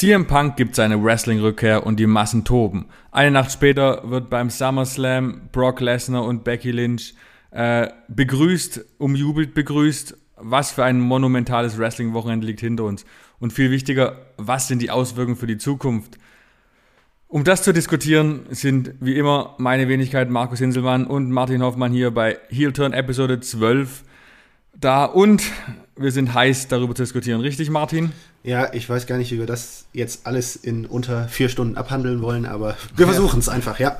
CM Punk gibt seine Wrestling-Rückkehr und die Massen toben. Eine Nacht später wird beim SummerSlam Brock Lesnar und Becky Lynch äh, begrüßt, umjubelt begrüßt. Was für ein monumentales Wrestling-Wochenende liegt hinter uns. Und viel wichtiger, was sind die Auswirkungen für die Zukunft? Um das zu diskutieren, sind wie immer meine Wenigkeit Markus Hinselmann und Martin Hoffmann hier bei Heel Turn Episode 12 da und wir sind heiß darüber zu diskutieren. Richtig, Martin? Ja, ich weiß gar nicht, wie wir das jetzt alles in unter vier Stunden abhandeln wollen, aber wir versuchen es einfach, ja.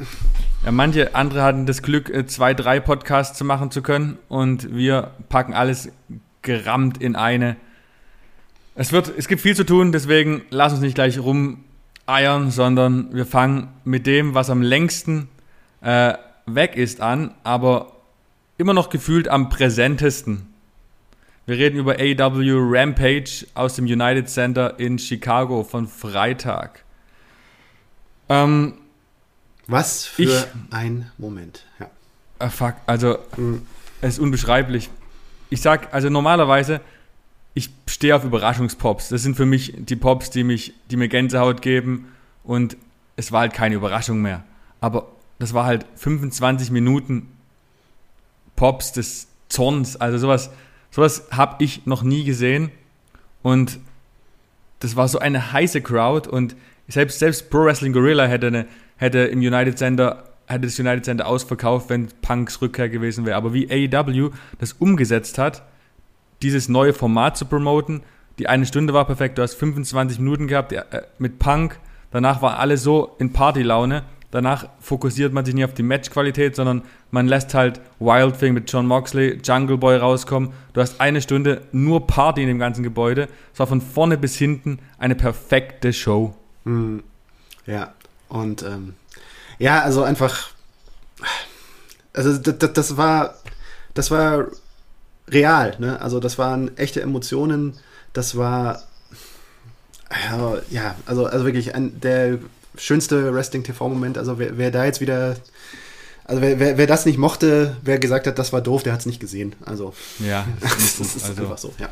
Ja, manche andere hatten das Glück, äh, zwei, drei Podcasts zu machen zu können und wir packen alles gerammt in eine. Es wird, es gibt viel zu tun, deswegen lass uns nicht gleich rum eiern, sondern wir fangen mit dem, was am längsten äh, weg ist, an, aber immer noch gefühlt am präsentesten. Wir reden über AW Rampage aus dem United Center in Chicago von Freitag. Ähm, was für ich, ein Moment. Ja. Uh, fuck, also mhm. es ist unbeschreiblich. Ich sag, also normalerweise, ich stehe auf Überraschungspops. Das sind für mich die Pops, die mich, die mir Gänsehaut geben und es war halt keine Überraschung mehr. Aber das war halt 25 Minuten Pops des Zorns, also sowas, sowas habe ich noch nie gesehen und das war so eine heiße Crowd und selbst, selbst Pro Wrestling Gorilla hätte, eine, hätte im United Center hätte das United Center ausverkauft, wenn Punks Rückkehr gewesen wäre. Aber wie AEW das umgesetzt hat, dieses neue Format zu promoten. Die eine Stunde war perfekt, du hast 25 Minuten gehabt äh, mit Punk. Danach war alles so in Partylaune. Danach fokussiert man sich nicht auf die Matchqualität, sondern man lässt halt Wild Thing mit John Moxley, Jungle Boy rauskommen. Du hast eine Stunde nur Party in dem ganzen Gebäude. Es war von vorne bis hinten eine perfekte Show. Hm. Ja, und ähm, ja, also einfach, also das, das war, das war real, ne? Also das waren echte Emotionen, das war ja, ja also, also wirklich ein, der schönste Wrestling-TV-Moment. Also wer, wer, da jetzt wieder, also wer, wer, wer, das nicht mochte, wer gesagt hat, das war doof, der hat es nicht gesehen. Also ja, das, das ist also, einfach so, ja.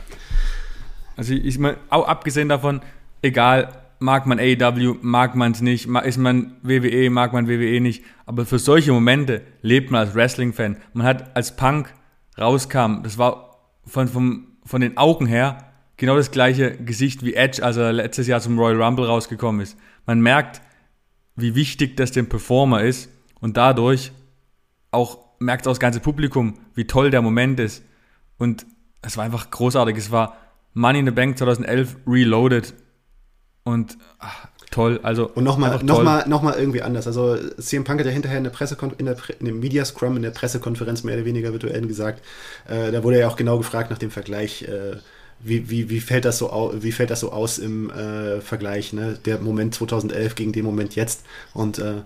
Also ich meine, auch abgesehen davon, egal, mag man AEW, mag man es nicht, ist man WWE, mag man WWE nicht, aber für solche Momente lebt man als Wrestling-Fan. Man hat als Punk rauskam, das war von, vom, von den Augen her genau das gleiche Gesicht wie Edge, als er letztes Jahr zum Royal Rumble rausgekommen ist. Man merkt, wie wichtig das dem Performer ist und dadurch auch merkt auch das ganze Publikum, wie toll der Moment ist. Und es war einfach großartig. Es war Money in the Bank 2011 Reloaded und ach, toll. Also und nochmal noch mal, noch mal irgendwie anders. Also CM Punk hat ja hinterher in der Pressekonferenz, in, der Pre in dem Media Scrum, in der Pressekonferenz mehr oder weniger virtuell gesagt, äh, da wurde ja auch genau gefragt nach dem Vergleich, äh, wie, wie, wie, fällt das so aus, wie fällt das so aus im äh, Vergleich, ne? der Moment 2011 gegen den Moment jetzt. Und äh,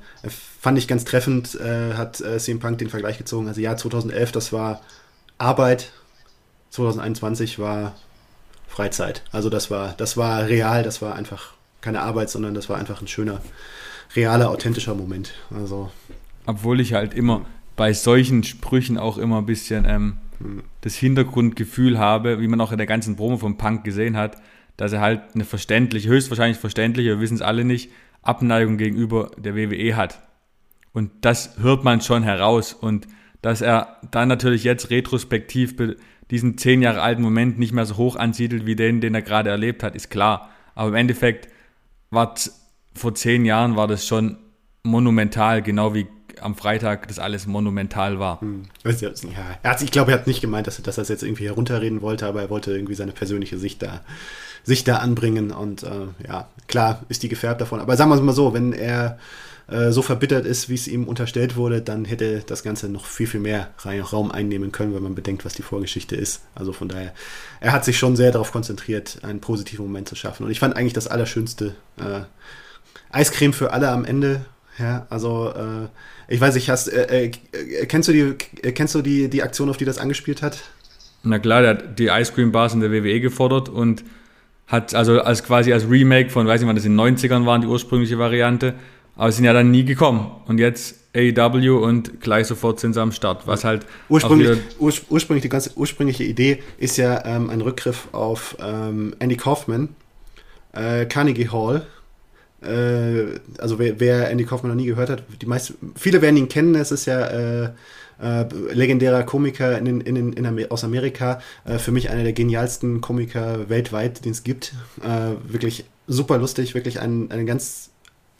fand ich ganz treffend, äh, hat äh, CM Punk den Vergleich gezogen. Also ja, 2011, das war Arbeit, 2021 war Freizeit. Also das war, das war real, das war einfach keine Arbeit, sondern das war einfach ein schöner, realer, authentischer Moment. Also. Obwohl ich halt immer bei solchen Sprüchen auch immer ein bisschen ähm, das Hintergrundgefühl habe, wie man auch in der ganzen Promo von Punk gesehen hat, dass er halt eine verständliche, höchstwahrscheinlich verständliche, wir wissen es alle nicht, Abneigung gegenüber der WWE hat. Und das hört man schon heraus. Und dass er dann natürlich jetzt retrospektiv diesen zehn Jahre alten Moment nicht mehr so hoch ansiedelt wie den, den er gerade erlebt hat, ist klar. Aber im Endeffekt war vor zehn Jahren war das schon monumental, genau wie am Freitag das alles monumental war. Hm. Ja, ich glaube, er hat nicht gemeint, dass, dass er das jetzt irgendwie herunterreden wollte, aber er wollte irgendwie seine persönliche Sicht da, Sicht da anbringen. Und äh, ja, klar ist die gefärbt davon. Aber sagen wir es mal so, wenn er äh, so verbittert ist, wie es ihm unterstellt wurde, dann hätte das Ganze noch viel, viel mehr Raum einnehmen können, wenn man bedenkt, was die Vorgeschichte ist. Also von daher, er hat sich schon sehr darauf konzentriert, einen positiven Moment zu schaffen. Und ich fand eigentlich das Allerschönste äh, Eiscreme für alle am Ende. Ja, also äh, ich weiß nicht, hast, äh, äh, kennst du, die, kennst du die, die Aktion, auf die das angespielt hat? Na klar, der hat die Ice Cream Bars in der WWE gefordert und hat also als quasi als Remake von, weiß nicht wann das in den 90ern waren, die ursprüngliche Variante, aber sind ja dann nie gekommen. Und jetzt AEW und gleich sofort sind sie am Start, was halt ursprünglich, ur, ursprünglich die ganze ursprüngliche Idee ist ja ähm, ein Rückgriff auf ähm, Andy Kaufman, äh, Carnegie Hall. Äh, also wer, wer, Andy Kaufman noch nie gehört hat, die meisten, viele werden ihn kennen. Es ist ja äh, äh, legendärer Komiker in, in, in, in aus Amerika. Äh, für mich einer der genialsten Komiker weltweit, den es gibt. Äh, wirklich super lustig, wirklich ein, eine ganz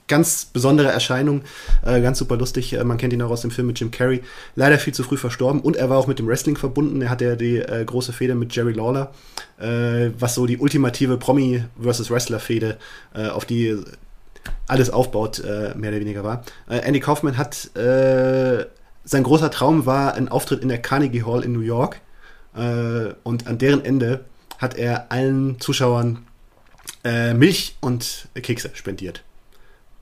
ganz besondere Erscheinung, äh, ganz super lustig. Man kennt ihn auch aus dem Film mit Jim Carrey. Leider viel zu früh verstorben und er war auch mit dem Wrestling verbunden. Er hatte ja die äh, große Fehde mit Jerry Lawler, was so die ultimative Promi versus Wrestler Fehde, auf die alles aufbaut, äh, mehr oder weniger war. Andy Kaufman hat sein großer Traum war ein Auftritt in der Carnegie Hall in New York und an deren Ende hat er allen Zuschauern Milch und Kekse spendiert.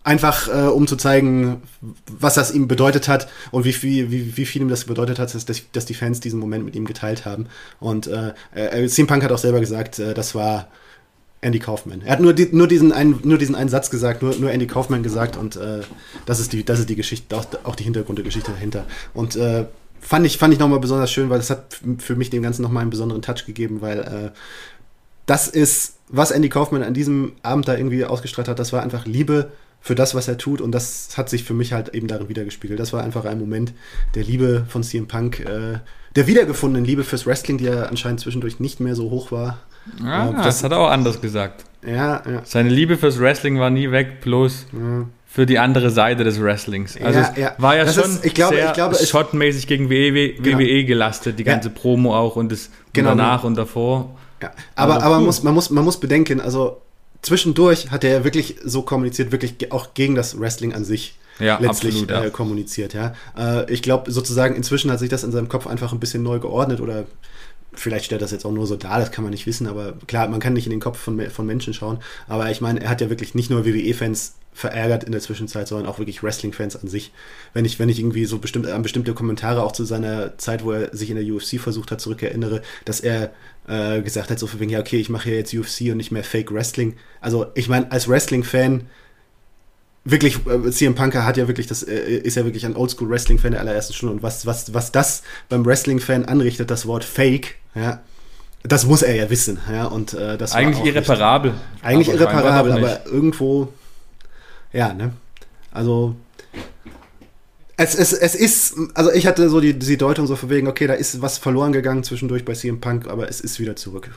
Einfach äh, um zu zeigen, was das ihm bedeutet hat und wie viel, wie, wie viel ihm das bedeutet hat, dass, dass die Fans diesen Moment mit ihm geteilt haben. Und äh, äh, CM Punk hat auch selber gesagt, äh, das war Andy Kaufman. Er hat nur, die, nur, diesen einen, nur diesen einen Satz gesagt, nur, nur Andy Kaufman gesagt und äh, das, ist die, das ist die Geschichte, auch, auch die Hintergrundgeschichte dahinter. Und äh, fand ich, fand ich nochmal besonders schön, weil es hat für mich dem Ganzen nochmal einen besonderen Touch gegeben, weil äh, das ist, was Andy Kaufman an diesem Abend da irgendwie ausgestrahlt hat, das war einfach Liebe für das, was er tut. Und das hat sich für mich halt eben darin wiedergespiegelt. Das war einfach ein Moment der Liebe von CM Punk, äh, der wiedergefundenen Liebe fürs Wrestling, die ja anscheinend zwischendurch nicht mehr so hoch war. Ah, äh, das, das, hat er auch anders gesagt. Ja, ja. Seine Liebe fürs Wrestling war nie weg, bloß ja. für die andere Seite des Wrestlings. Also ja, ja. war ja das schon ist, ich glaube, sehr ich glaube, shotmäßig gegen WWE, genau. WWE gelastet, die ganze Promo auch und das genau, danach und davor. Ja. Aber, aber, aber muss, man, muss, man muss bedenken, also zwischendurch hat er wirklich so kommuniziert, wirklich auch gegen das Wrestling an sich ja, letztlich absolut, ja. Äh, kommuniziert. Ja. Äh, ich glaube, sozusagen inzwischen hat sich das in seinem Kopf einfach ein bisschen neu geordnet oder vielleicht stellt das jetzt auch nur so dar, das kann man nicht wissen, aber klar, man kann nicht in den Kopf von, von Menschen schauen. Aber ich meine, er hat ja wirklich nicht nur WWE-Fans verärgert in der Zwischenzeit, sondern auch wirklich Wrestling-Fans an sich. Wenn ich, wenn ich irgendwie so bestimmt an bestimmte Kommentare auch zu seiner Zeit, wo er sich in der UFC versucht hat, zurückerinnere, dass er äh, gesagt hat, so für wegen, ja, okay, ich mache ja jetzt UFC und nicht mehr Fake Wrestling. Also, ich meine, als Wrestling-Fan, wirklich, äh, CM Punker hat ja wirklich, das äh, ist ja wirklich ein Oldschool-Wrestling-Fan der allerersten Stunde. Und was, was, was das beim Wrestling-Fan anrichtet, das Wort Fake, ja, das muss er ja wissen, ja, und äh, das Eigentlich irreparabel. Nicht, eigentlich aber irreparabel, aber irgendwo, ja, ne, also, es, es, es ist, also ich hatte so die, die Deutung so von wegen, okay, da ist was verloren gegangen zwischendurch bei CM Punk, aber es ist wieder zurück.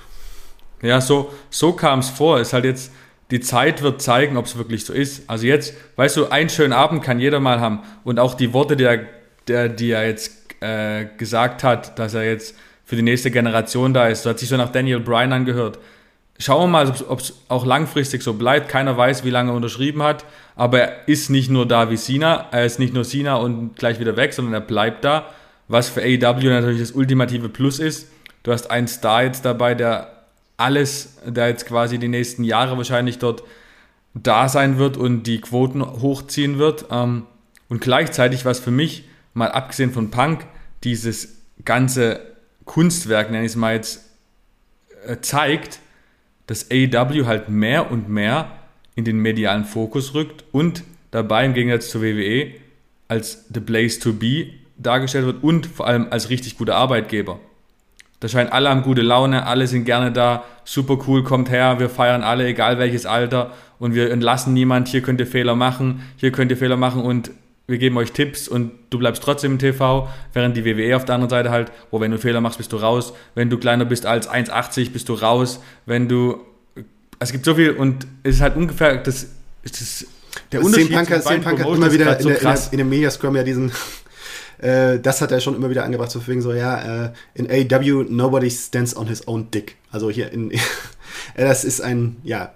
Ja, so, so kam es vor. Ist halt jetzt, die Zeit wird zeigen, ob es wirklich so ist. Also jetzt, weißt du, einen schönen Abend kann jeder mal haben. Und auch die Worte, die er, der, die er jetzt äh, gesagt hat, dass er jetzt für die nächste Generation da ist, so hat sich so nach Daniel Bryan angehört. Schauen wir mal, ob es auch langfristig so bleibt. Keiner weiß, wie lange er unterschrieben hat, aber er ist nicht nur da wie Cena, er ist nicht nur Cena und gleich wieder weg, sondern er bleibt da, was für AEW natürlich das ultimative Plus ist. Du hast einen Star jetzt dabei, der alles, der jetzt quasi die nächsten Jahre wahrscheinlich dort da sein wird und die Quoten hochziehen wird. Ähm, und gleichzeitig, was für mich, mal abgesehen von Punk, dieses ganze Kunstwerk, nenne ich es mal jetzt, äh, zeigt, dass AEW halt mehr und mehr in den medialen Fokus rückt und dabei im Gegensatz zur WWE als the place to be dargestellt wird und vor allem als richtig guter Arbeitgeber. Da scheinen alle haben gute Laune, alle sind gerne da, super cool, kommt her, wir feiern alle, egal welches Alter. Und wir entlassen niemand, hier könnt ihr Fehler machen, hier könnt ihr Fehler machen und wir geben euch Tipps und du bleibst trotzdem im TV, während die WWE auf der anderen Seite halt, wo wenn du Fehler machst, bist du raus, wenn du kleiner bist als 1,80 bist du raus, wenn du, es gibt so viel und es ist halt ungefähr, das ist der Unterschied. Punk, CM Punk hat immer wieder so in, der, in, dem Mediascrum ja diesen, äh, das hat er schon immer wieder angebracht, so wegen so, ja, äh, in AW nobody stands on his own dick. Also hier in, das ist ein, ja,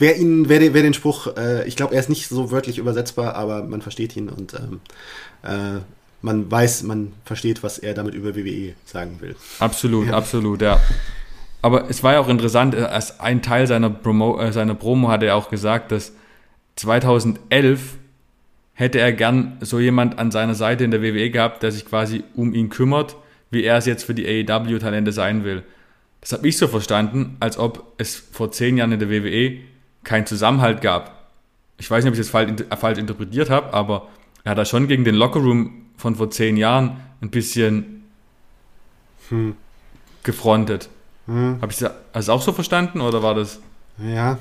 Wer, ihn, wer, den, wer den Spruch, äh, ich glaube, er ist nicht so wörtlich übersetzbar, aber man versteht ihn und ähm, äh, man weiß, man versteht, was er damit über WWE sagen will. Absolut, ja. absolut, ja. Aber es war ja auch interessant, äh, als ein Teil seiner Promo, äh, seiner Promo hat er auch gesagt, dass 2011 hätte er gern so jemand an seiner Seite in der WWE gehabt, der sich quasi um ihn kümmert, wie er es jetzt für die AEW-Talente sein will. Das habe ich so verstanden, als ob es vor zehn Jahren in der WWE keinen Zusammenhalt gab. Ich weiß nicht, ob ich das falsch, falsch interpretiert habe, aber er hat da schon gegen den Lockerroom von vor zehn Jahren ein bisschen hm. gefrontet. Hm. Habe ich das auch so verstanden oder war das? Ja,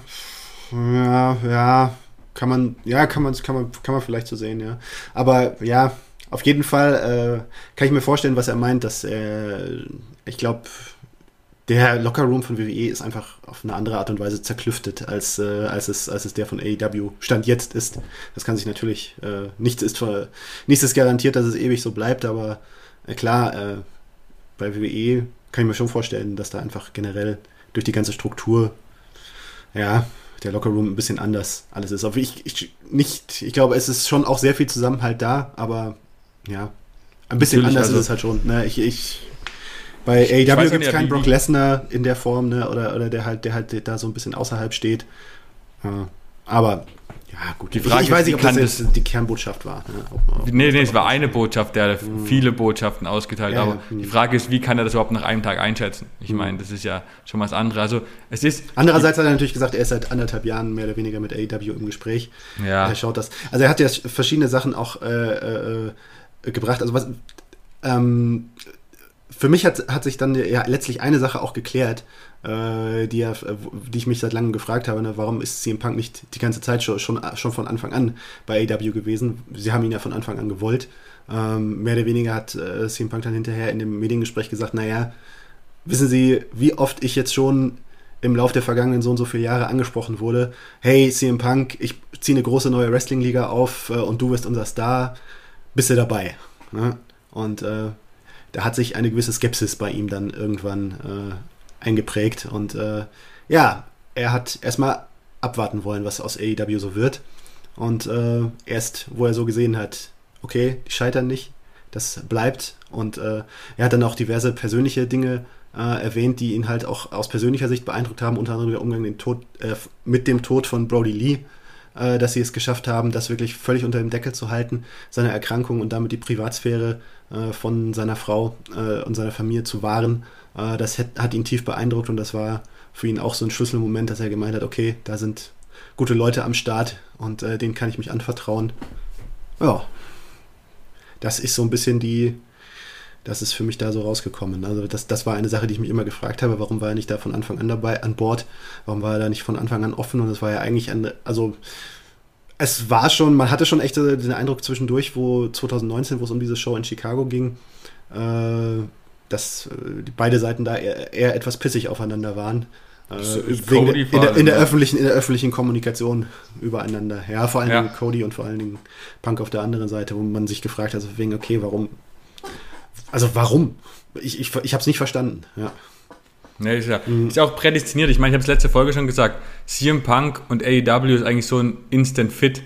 Ja, ja, kann man, ja, kann man, kann man, kann man vielleicht so sehen, ja. Aber ja, auf jeden Fall äh, kann ich mir vorstellen, was er meint, dass er, ich glaube, der Lockerroom von WWE ist einfach auf eine andere Art und Weise zerklüftet, als, äh, als, es, als es der von AEW Stand jetzt ist. Das kann sich natürlich, äh, nichts, ist, nichts ist garantiert, dass es ewig so bleibt, aber äh, klar, äh, bei WWE kann ich mir schon vorstellen, dass da einfach generell durch die ganze Struktur, ja, der Lockerroom ein bisschen anders alles ist. Aber ich, ich, nicht, ich glaube, es ist schon auch sehr viel Zusammenhalt da, aber ja, ein bisschen Natürlich, anders also, ist es halt schon. Ne? Ich, ich, bei AEW gibt es keinen Brock Lesnar in der Form, ne? oder, oder der halt, der halt da so ein bisschen außerhalb steht. aber ja, gut. Die Frage ich, ich weiß nicht, ob das, das die Kernbotschaft war. Ne? Nee, nee, es war eine Botschaft, der hat mhm. viele Botschaften ausgeteilt. Ja, aber ja. die Frage ist, wie kann er das überhaupt nach einem Tag einschätzen? Ich mhm. meine, das ist ja schon was anderes. Also, es ist. Andererseits hat er natürlich gesagt, er ist seit anderthalb Jahren mehr oder weniger mit AEW im Gespräch. Ja. Er schaut das. Also, er hat ja verschiedene Sachen auch äh, äh, gebracht. Also, was. Ähm, für mich hat, hat sich dann ja letztlich eine Sache auch geklärt, äh, die, ja, die ich mich seit langem gefragt habe, ne? warum ist CM Punk nicht die ganze Zeit schon, schon, schon von Anfang an bei AW gewesen? Sie haben ihn ja von Anfang an gewollt. Ähm, mehr oder weniger hat äh, CM Punk dann hinterher in dem Mediengespräch gesagt, naja, wissen Sie, wie oft ich jetzt schon im Lauf der vergangenen so und so viele Jahre angesprochen wurde, hey CM Punk, ich ziehe eine große neue Wrestling-Liga auf äh, und du wirst unser Star, bist du dabei? Ne? Und äh, da hat sich eine gewisse Skepsis bei ihm dann irgendwann äh, eingeprägt. Und äh, ja, er hat erstmal abwarten wollen, was aus AEW so wird. Und äh, erst, wo er so gesehen hat, okay, die scheitern nicht, das bleibt. Und äh, er hat dann auch diverse persönliche Dinge äh, erwähnt, die ihn halt auch aus persönlicher Sicht beeindruckt haben, unter anderem der Umgang den Tod, äh, mit dem Tod von Brody Lee, dass sie es geschafft haben, das wirklich völlig unter dem Deckel zu halten, seine Erkrankung und damit die Privatsphäre äh, von seiner Frau äh, und seiner Familie zu wahren. Äh, das hat, hat ihn tief beeindruckt und das war für ihn auch so ein Schlüsselmoment, dass er gemeint hat, okay, da sind gute Leute am Start und äh, denen kann ich mich anvertrauen. Ja, das ist so ein bisschen die, das ist für mich da so rausgekommen. Also das, das war eine Sache, die ich mich immer gefragt habe, warum war er nicht da von Anfang an dabei, an Bord? Warum war er da nicht von Anfang an offen? Und das war ja eigentlich, ein, also es war schon, man hatte schon echt den Eindruck zwischendurch, wo 2019, wo es um diese Show in Chicago ging, äh, dass äh, beide Seiten da eher, eher, etwas pissig aufeinander waren. Äh, wegen, in, der, in, der öffentlichen, in der öffentlichen Kommunikation übereinander. Ja, vor allen ja. Dingen Cody und vor allen Dingen Punk auf der anderen Seite, wo man sich gefragt hat, wegen, okay, warum? Also warum? Ich, ich, ich habe es nicht verstanden, ja. Ne, ist ja, mhm. ist auch prädestiniert. Ich meine, ich habe es letzte Folge schon gesagt, CM Punk und AEW ist eigentlich so ein Instant Fit,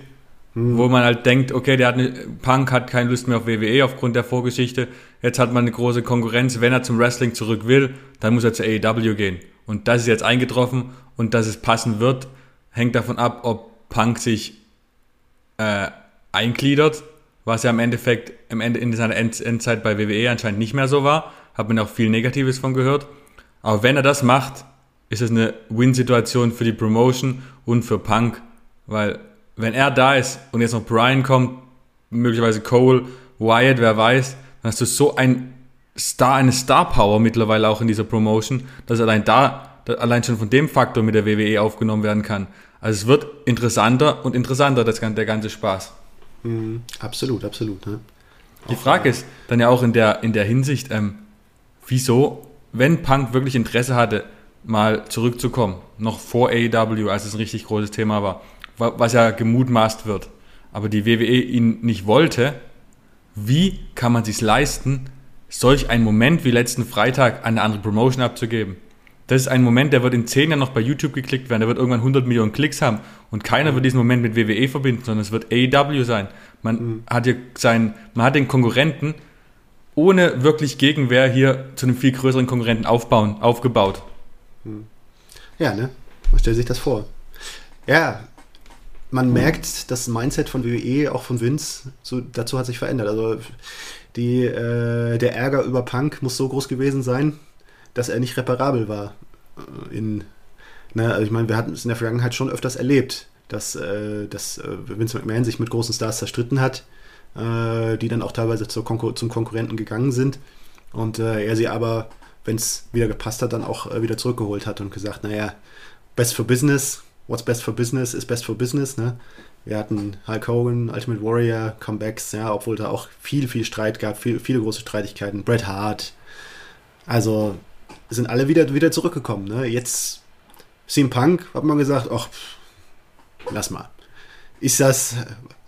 mhm. wo man halt denkt, okay, der hat eine, Punk hat keine Lust mehr auf WWE aufgrund der Vorgeschichte. Jetzt hat man eine große Konkurrenz. Wenn er zum Wrestling zurück will, dann muss er zu AEW gehen. Und das ist jetzt eingetroffen und dass es passen wird, hängt davon ab, ob Punk sich äh, eingliedert, was ja im Endeffekt im Ende in seiner Endzeit bei WWE anscheinend nicht mehr so war. Hat man auch viel Negatives von gehört. Aber wenn er das macht, ist es eine Win-Situation für die Promotion und für Punk, weil wenn er da ist und jetzt noch Brian kommt, möglicherweise Cole, Wyatt, wer weiß, dann hast du so ein Star, eine Star-Power mittlerweile auch in dieser Promotion, dass allein da, allein schon von dem Faktor mit der WWE aufgenommen werden kann. Also es wird interessanter und interessanter, das, der ganze Spaß. Mhm, absolut, absolut. Ne? Die Frage ist dann ja auch in der, in der Hinsicht, ähm, wieso wenn Punk wirklich Interesse hatte, mal zurückzukommen, noch vor AEW, als es ein richtig großes Thema war, was ja gemutmaßt wird, aber die WWE ihn nicht wollte, wie kann man sich leisten, solch einen Moment wie letzten Freitag an eine andere Promotion abzugeben? Das ist ein Moment, der wird in zehn Jahren noch bei YouTube geklickt werden, der wird irgendwann 100 Millionen Klicks haben und keiner wird diesen Moment mit WWE verbinden, sondern es wird AEW sein. Man mhm. hat ja sein, man hat den Konkurrenten ohne wirklich Gegenwehr hier zu einem viel größeren Konkurrenten aufbauen, aufgebaut. Hm. Ja, ne? Man stellt sich das vor. Ja, man merkt, das Mindset von WWE, auch von Vince, so, dazu hat sich verändert. Also die, äh, der Ärger über Punk muss so groß gewesen sein, dass er nicht reparabel war. Äh, in, ne, also ich meine, wir hatten es in der Vergangenheit schon öfters erlebt, dass, äh, dass äh, Vince McMahon sich mit großen Stars zerstritten hat äh, die dann auch teilweise Konkur zum Konkurrenten gegangen sind. Und äh, er sie aber, wenn es wieder gepasst hat, dann auch wieder zurückgeholt hat und gesagt, naja, best for business, what's best for business is best for business, ne? Wir hatten Hulk Hogan, Ultimate Warrior, Comebacks, ja, obwohl da auch viel, viel Streit gab, viel, viele große Streitigkeiten. Bret Hart. Also sind alle wieder, wieder zurückgekommen. Ne? Jetzt CM Punk, hat man gesagt, ach, lass mal. Ist das,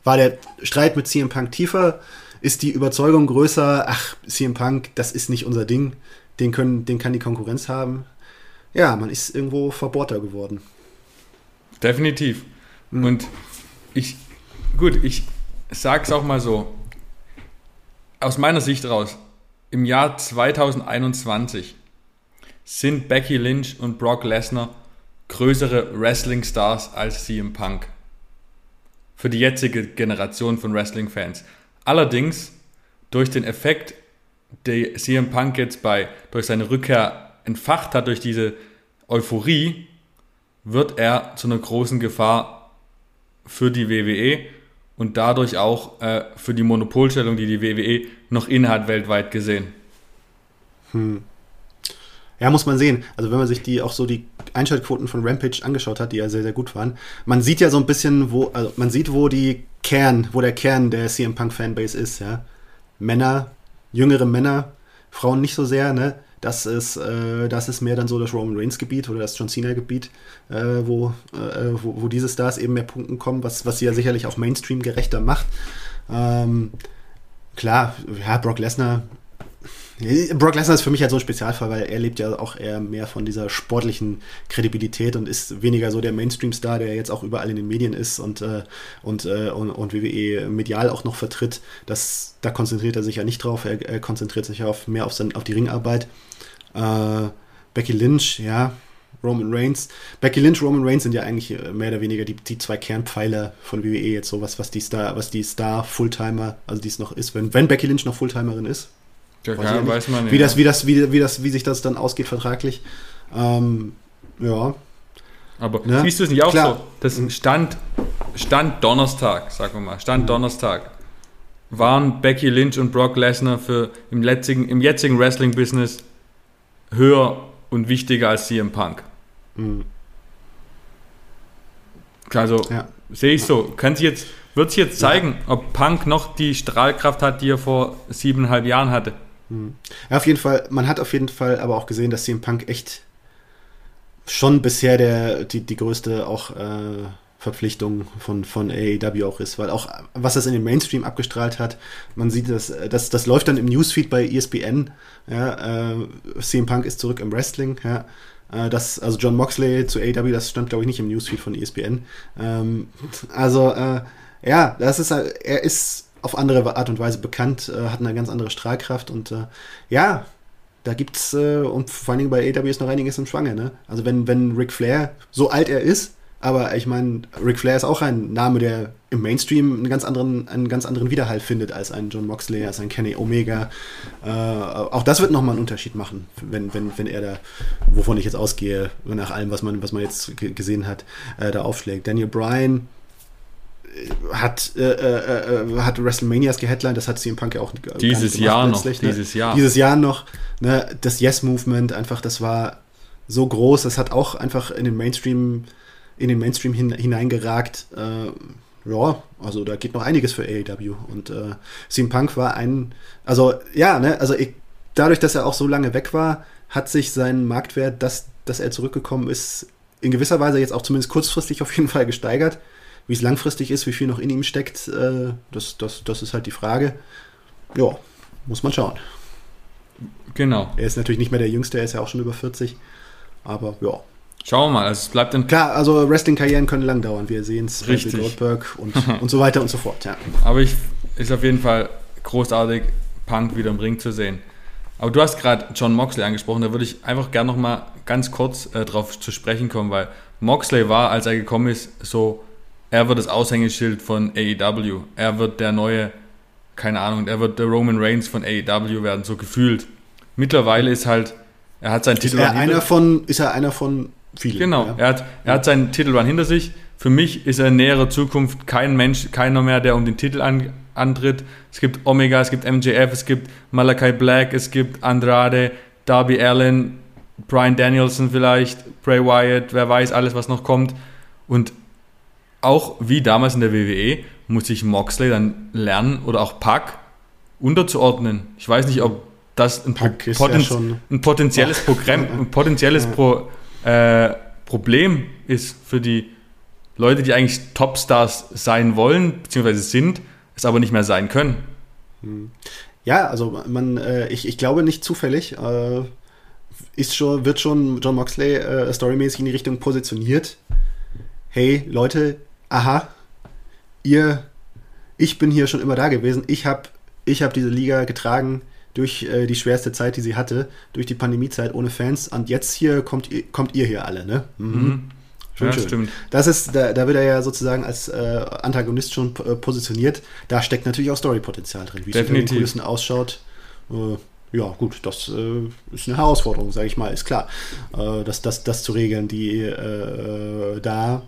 war der Streit mit CM Punk tiefer? Ist die Überzeugung größer? Ach, CM Punk, das ist nicht unser Ding. Den, können, den kann die Konkurrenz haben. Ja, man ist irgendwo verbohrter geworden. Definitiv. Mhm. Und ich, gut, ich sag's auch mal so. Aus meiner Sicht raus, im Jahr 2021 sind Becky Lynch und Brock Lesnar größere Wrestling-Stars als CM Punk. Für die jetzige Generation von Wrestling-Fans. Allerdings, durch den Effekt, der CM Punk jetzt bei, durch seine Rückkehr entfacht hat, durch diese Euphorie, wird er zu einer großen Gefahr für die WWE und dadurch auch äh, für die Monopolstellung, die die WWE noch innehat, weltweit gesehen. Hm. Ja, muss man sehen. Also wenn man sich die auch so die Einschaltquoten von Rampage angeschaut hat, die ja sehr, sehr gut waren, man sieht ja so ein bisschen, wo, also man sieht, wo die Kern, wo der Kern der CM Punk Fanbase ist, ja. Männer, jüngere Männer, Frauen nicht so sehr, ne? Das ist, äh, das ist mehr dann so das Roman Reigns Gebiet oder das John Cena Gebiet, äh, wo, äh, wo, wo, diese Stars eben mehr Punkten kommen, was, was sie ja sicherlich auch Mainstream gerechter macht. Ähm, klar, ja, Brock Lesnar Brock Lesnar ist für mich halt so ein Spezialfall, weil er lebt ja auch eher mehr von dieser sportlichen Kredibilität und ist weniger so der Mainstream-Star, der jetzt auch überall in den Medien ist und, äh, und, äh, und, und, WWE medial auch noch vertritt. Das, da konzentriert er sich ja nicht drauf. Er, er konzentriert sich auf, mehr auf, sein, auf die Ringarbeit. Äh, Becky Lynch, ja, Roman Reigns. Becky Lynch, Roman Reigns sind ja eigentlich äh, mehr oder weniger die, die zwei Kernpfeiler von WWE jetzt so was, was die Star, was die Star Fulltimer, also die es noch ist, wenn, wenn Becky Lynch noch Fulltimerin ist, ja, weiß, ja weiß man nicht. Wie, das, wie, das, wie, wie, das, wie sich das dann ausgeht vertraglich. Ähm, ja. Aber ne? siehst du es nicht auch Klar. so? Das mhm. stand, stand Donnerstag, sagen wir mal, stand mhm. Donnerstag. Waren Becky Lynch und Brock Lesnar für im, letzigen, im jetzigen Wrestling-Business höher und wichtiger als CM Punk? Mhm. Also ja. sehe ich so. Kann sich jetzt, wird sich jetzt zeigen, ja. ob Punk noch die Strahlkraft hat, die er vor siebeneinhalb Jahren hatte. Hm. Ja, auf jeden Fall, man hat auf jeden Fall aber auch gesehen, dass CM Punk echt schon bisher der, die, die größte auch äh, Verpflichtung von, von AEW auch ist, weil auch was das in den Mainstream abgestrahlt hat, man sieht das, das, das läuft dann im Newsfeed bei ESPN, ja, äh, CM Punk ist zurück im Wrestling, ja, äh, das, also John Moxley zu AEW, das stand glaube ich nicht im Newsfeed von ESPN, ähm, also äh, ja, das ist, er ist auf andere Art und Weise bekannt, äh, hat eine ganz andere Strahlkraft und äh, ja, da gibt's äh, und vor allen Dingen bei AW ist noch einiges im Schwange, ne? Also wenn, wenn Ric Flair, so alt er ist, aber ich meine, Ric Flair ist auch ein Name, der im Mainstream einen ganz anderen, einen ganz anderen Widerhall findet als ein John Moxley, als ein Kenny Omega. Äh, auch das wird nochmal einen Unterschied machen, wenn, wenn, wenn er da, wovon ich jetzt ausgehe, nach allem, was man, was man jetzt gesehen hat, äh, da aufschlägt. Daniel Bryan, hat, äh, äh, äh, hat WrestleManias geheadlined, das hat CM Punk ja auch dieses Jahr noch, ne? dieses Jahr. Dieses Jahr noch, ne? das Yes-Movement, einfach, das war so groß, das hat auch einfach in den Mainstream, in den Mainstream hin, hineingeragt. Äh, ja, also da geht noch einiges für AEW. Und äh, CM Punk war ein, also ja, ne, also ich, dadurch, dass er auch so lange weg war, hat sich sein Marktwert, dass, dass er zurückgekommen ist, in gewisser Weise jetzt auch zumindest kurzfristig auf jeden Fall gesteigert. Wie es langfristig ist, wie viel noch in ihm steckt, äh, das, das, das ist halt die Frage. Ja, muss man schauen. Genau. Er ist natürlich nicht mehr der Jüngste, er ist ja auch schon über 40. Aber ja. Schauen wir mal, also es bleibt dann. Klar, also Wrestling-Karrieren können lang dauern, wir sehen es. Richtig. Goldberg und, und so weiter und so fort, ja. Aber ich ist auf jeden Fall großartig, Punk wieder im Ring zu sehen. Aber du hast gerade John Moxley angesprochen, da würde ich einfach gerne noch mal ganz kurz äh, drauf zu sprechen kommen, weil Moxley war, als er gekommen ist, so er wird das Aushängeschild von AEW. Er wird der neue, keine Ahnung, er wird der Roman Reigns von AEW werden, so gefühlt. Mittlerweile ist halt, er hat seinen Titel. Ist er einer von, ist er einer von vielen? Genau, ja. er, hat, er hat seinen Titelrun hinter sich. Für mich ist er in näherer Zukunft kein Mensch, keiner mehr, der um den Titel an, antritt. Es gibt Omega, es gibt MJF, es gibt Malachi Black, es gibt Andrade, Darby Allen, Brian Danielson vielleicht, Bray Wyatt, wer weiß, alles, was noch kommt. Und auch wie damals in der WWE muss sich Moxley dann lernen oder auch Pack unterzuordnen. Ich weiß nicht, ob das ein, Poten ja ein potenzielles, Programm, ein potenzielles Pro äh, Problem ist für die Leute, die eigentlich Topstars sein wollen, beziehungsweise sind, es aber nicht mehr sein können. Hm. Ja, also man, äh, ich, ich glaube nicht zufällig, äh, ist schon, wird schon John Moxley äh, storymäßig in die Richtung positioniert. Hey Leute, aha, ihr, ich bin hier schon immer da gewesen, ich habe ich hab diese Liga getragen, durch äh, die schwerste Zeit, die sie hatte, durch die Pandemiezeit ohne Fans. Und jetzt hier kommt, kommt ihr hier alle, ne? Mhm. Mhm. Schön, ja, schön. stimmt. Das ist, da, da wird er ja sozusagen als äh, Antagonist schon äh, positioniert. Da steckt natürlich auch Storypotenzial drin, wie es in den Kulissen ausschaut. Äh, ja, gut, das äh, ist eine Herausforderung, sage ich mal, ist klar, äh, das, das, das zu regeln, die da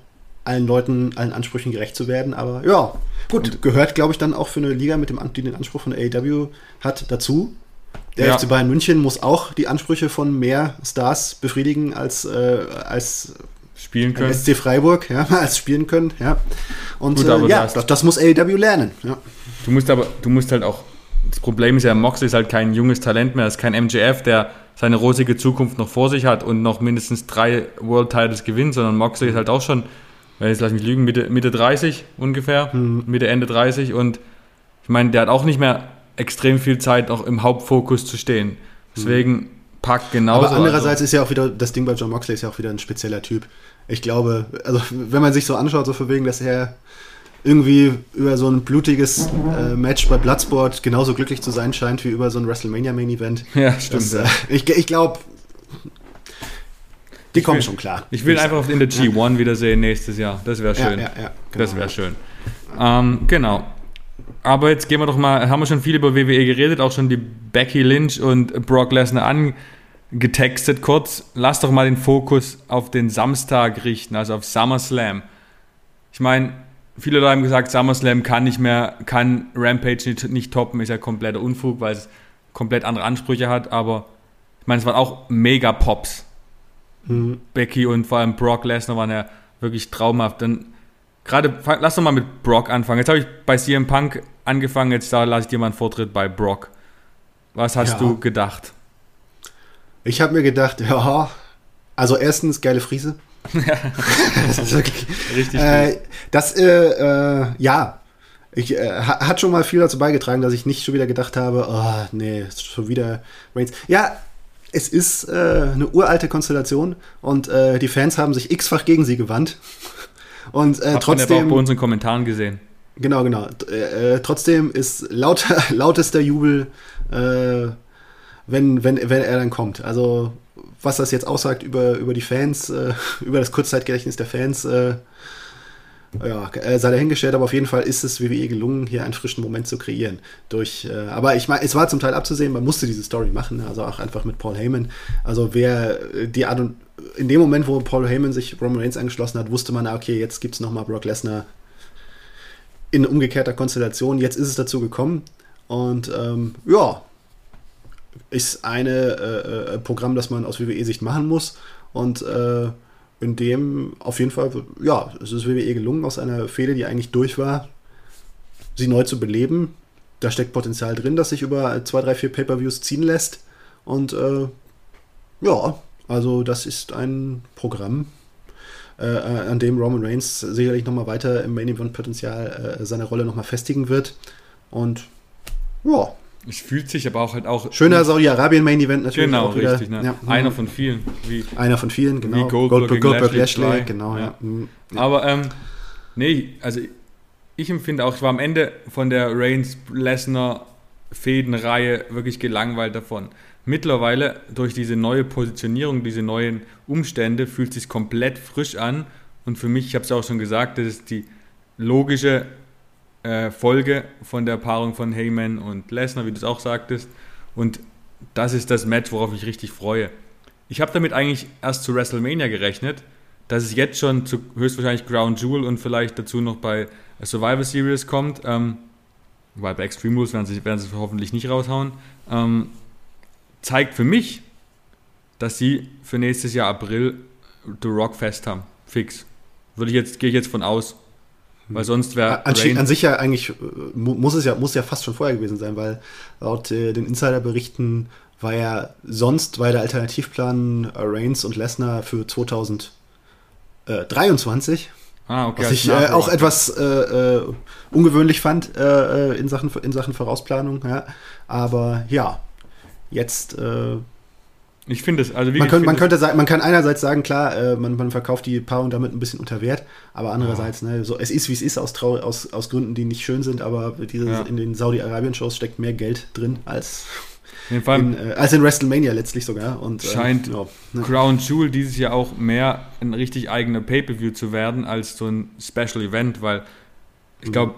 allen Leuten, allen Ansprüchen gerecht zu werden. Aber ja, gut, und gehört, glaube ich, dann auch für eine Liga, mit dem, die den Anspruch von AEW hat, dazu. Der ja. FC Bayern München muss auch die Ansprüche von mehr Stars befriedigen als, äh, als spielen können. SC Freiburg, ja, als spielen können, ja. Und Gut, äh, ja, das, das, muss AEW lernen, ja. Du musst aber, du musst halt auch, das Problem ist ja, Mox ist halt kein junges Talent mehr, ist kein MJF, der seine rosige Zukunft noch vor sich hat und noch mindestens drei World Titles gewinnt, sondern Moxley ist halt auch schon jetzt lass mich lügen, Mitte, Mitte 30 ungefähr, mhm. Mitte, Ende 30 und ich meine, der hat auch nicht mehr extrem viel Zeit, noch im Hauptfokus zu stehen. Deswegen mhm. packt genauso. Aber andererseits also. ist ja auch wieder, das Ding bei John Moxley ist ja auch wieder ein spezieller Typ. Ich glaube, also wenn man sich so anschaut, so für wegen, dass er irgendwie über so ein blutiges äh, Match bei Bloodsport genauso glücklich zu sein scheint wie über so ein WrestleMania Main Event. Ja, stimmt. Das, äh, ich ich glaube, die kommen schon klar. Ich will einfach in der G1 ja. wiedersehen nächstes Jahr. Das wäre schön. Ja, ja, genau. Das wäre schön. Ähm, genau. Aber jetzt gehen wir doch mal, haben wir schon viel über WWE geredet, auch schon die Becky Lynch und Brock Lesnar angetextet kurz. Lass doch mal den Fokus auf den Samstag richten, also auf SummerSlam. Ich meine, viele Leute haben gesagt, SummerSlam kann nicht mehr, kann Rampage nicht, nicht toppen, ist ja kompletter Unfug, weil es komplett andere Ansprüche hat, aber ich meine, es waren auch mega Pops. Mhm. Becky und vor allem Brock Lesnar waren ja wirklich traumhaft. Dann gerade, lass doch mal mit Brock anfangen. Jetzt habe ich bei CM Punk angefangen, jetzt da lasse ich dir mal einen Vortritt bei Brock. Was hast ja. du gedacht? Ich habe mir gedacht, ja, also erstens geile Friese. das ist wirklich richtig. Äh, das, äh, äh, ja, ich, äh, hat schon mal viel dazu beigetragen, dass ich nicht schon wieder gedacht habe, oh, nee, schon wieder Reigns. Ja, es ist äh, eine uralte Konstellation und äh, die Fans haben sich x-fach gegen sie gewandt. Und äh, Hat trotzdem. Man auch bei unseren Kommentaren gesehen. Genau, genau. Äh, trotzdem ist lauter, lautester Jubel, äh, wenn, wenn, wenn er dann kommt. Also, was das jetzt aussagt über, über die Fans, äh, über das Kurzzeitgedächtnis der Fans, äh, ja, äh, sei dahingestellt, aber auf jeden Fall ist es WWE gelungen, hier einen frischen Moment zu kreieren. Durch, äh, aber ich meine, es war zum Teil abzusehen, man musste diese Story machen, also auch einfach mit Paul Heyman. Also wer äh, die Art und in dem Moment, wo Paul Heyman sich Roman Reigns angeschlossen hat, wusste man, okay, jetzt gibt es nochmal Brock Lesnar in umgekehrter Konstellation. Jetzt ist es dazu gekommen. Und ähm, ja, ist ein äh, äh, Programm, das man aus WWE-Sicht machen muss. Und äh, in dem auf jeden Fall, ja, es ist WWE gelungen, aus einer Fehde, die eigentlich durch war, sie neu zu beleben. Da steckt Potenzial drin, das sich über zwei, drei, vier Pay-Per-Views ziehen lässt. Und äh, ja, also das ist ein Programm, äh, an dem Roman Reigns sicherlich nochmal weiter im Main Event Potenzial äh, seine Rolle nochmal festigen wird. Und ja, es fühlt sich aber auch halt auch. Schöner Saudi-Arabien-Main-Event natürlich. Genau, richtig. Ne? Ja. Einer von vielen. Einer von vielen, genau. Wie Goldberg, Goldberg, Goldberg Lashley, Lashley genau, ja. Mhm. ja. Aber, ähm, nee, also ich empfinde auch, ich war am Ende von der Reigns-Lesnar-Fädenreihe wirklich gelangweilt davon. Mittlerweile, durch diese neue Positionierung, diese neuen Umstände, fühlt es sich komplett frisch an. Und für mich, ich habe es auch schon gesagt, das ist die logische äh, Folge von der Paarung von Heyman und Lesnar, wie du es auch sagtest. Und das ist das Match, worauf ich richtig freue. Ich habe damit eigentlich erst zu WrestleMania gerechnet, dass es jetzt schon zu höchstwahrscheinlich Ground Jewel und vielleicht dazu noch bei Survivor Series kommt. Ähm, weil bei Extreme Rules werden sie, werden sie hoffentlich nicht raushauen. Ähm, zeigt für mich, dass sie für nächstes Jahr April The Rock fest haben. Fix. Würde ich jetzt, gehe ich jetzt von aus. Weil sonst wäre. An, an, sich ja eigentlich, äh, muss es ja, muss ja fast schon vorher gewesen sein, weil laut äh, den Insiderberichten war ja sonst war der Alternativplan äh, Reigns und Lesnar für 2023. Ah, okay. Was ich äh, auch etwas äh, äh, ungewöhnlich fand äh, in, Sachen, in Sachen Vorausplanung. Ja. Aber ja, jetzt ich finde es, also wie man, könnte, man könnte sagen, man kann einerseits sagen, klar, äh, man, man, verkauft die Paarung damit ein bisschen unter Wert, aber andererseits, ja. ne, so, es ist wie es ist aus, aus, aus Gründen, die nicht schön sind, aber diese, ja. in den Saudi-Arabien-Shows steckt mehr Geld drin als in, äh, als in WrestleMania letztlich sogar. Und, äh, scheint ja, ne. Crown Jewel dieses Jahr auch mehr ein richtig eigener Pay-Per-View zu werden als so ein Special Event, weil ich glaube,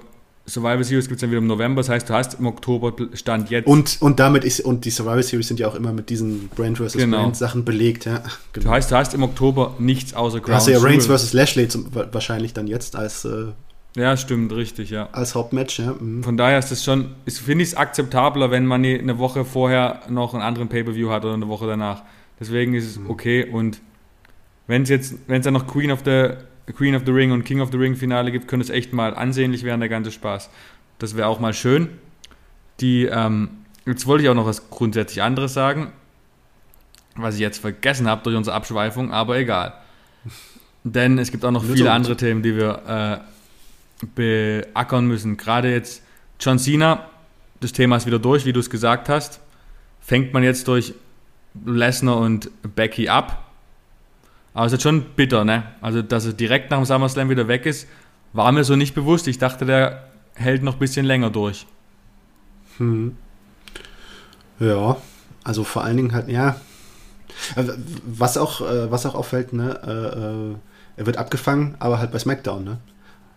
Survival Series gibt es dann wieder im November, das heißt, du hast im Oktober Stand jetzt. Und, und damit ist, und die Survival Series sind ja auch immer mit diesen Brand vs. Genau. Brand Sachen belegt, ja. Genau. Du heißt, du hast im Oktober nichts außer Crown Hast du ja Reigns vs. Lashley zum, wahrscheinlich dann jetzt als. Äh, ja, stimmt, richtig, ja. Als Hauptmatch, ja. Mhm. Von daher ist das schon, finde ich es akzeptabler, wenn man eine Woche vorher noch einen anderen Pay-Per-View hat oder eine Woche danach. Deswegen ist es mhm. okay und wenn es jetzt, wenn es dann noch Queen of the Queen of the Ring und King of the Ring Finale gibt, könnte es echt mal ansehnlich werden, der ganze Spaß. Das wäre auch mal schön. Die, ähm, jetzt wollte ich auch noch was grundsätzlich anderes sagen, was ich jetzt vergessen habe durch unsere Abschweifung, aber egal. Denn es gibt auch noch viele andere Themen, die wir äh, beackern müssen. Gerade jetzt John Cena, das Thema ist wieder durch, wie du es gesagt hast. Fängt man jetzt durch Lesnar und Becky ab, aber es ist schon bitter, ne? Also, dass er direkt nach dem SummerSlam wieder weg ist, war mir so nicht bewusst. Ich dachte, der hält noch ein bisschen länger durch. Hm. Ja, also vor allen Dingen halt, ja. Äh, was auch, äh, was auch auffällt, ne? Äh, er wird abgefangen, aber halt bei SmackDown, ne?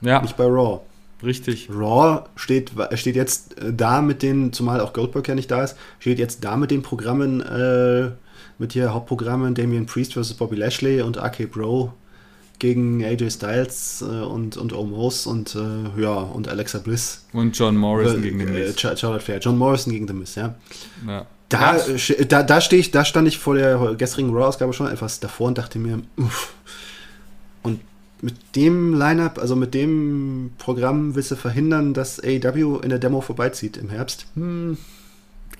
Ja. Nicht bei Raw. Richtig. Raw steht, steht jetzt da mit den, zumal auch Goldberg ja nicht da ist, steht jetzt da mit den Programmen äh, mit hier Hauptprogrammen Damian Priest vs. Bobby Lashley und RK Bro gegen AJ Styles äh, und, und Omos und äh, ja, und Alexa Bliss. Und John Morrison äh, gegen den Miz. Charlotte Flair. John Morrison gegen den Miz, ja. ja. Da, da, da, stehe ich, da stand ich vor der gestrigen Raw-Ausgabe schon etwas davor und dachte mir, uff. Und mit dem Lineup, also mit dem Programm willst du verhindern, dass AEW in der Demo vorbeizieht im Herbst? Hm.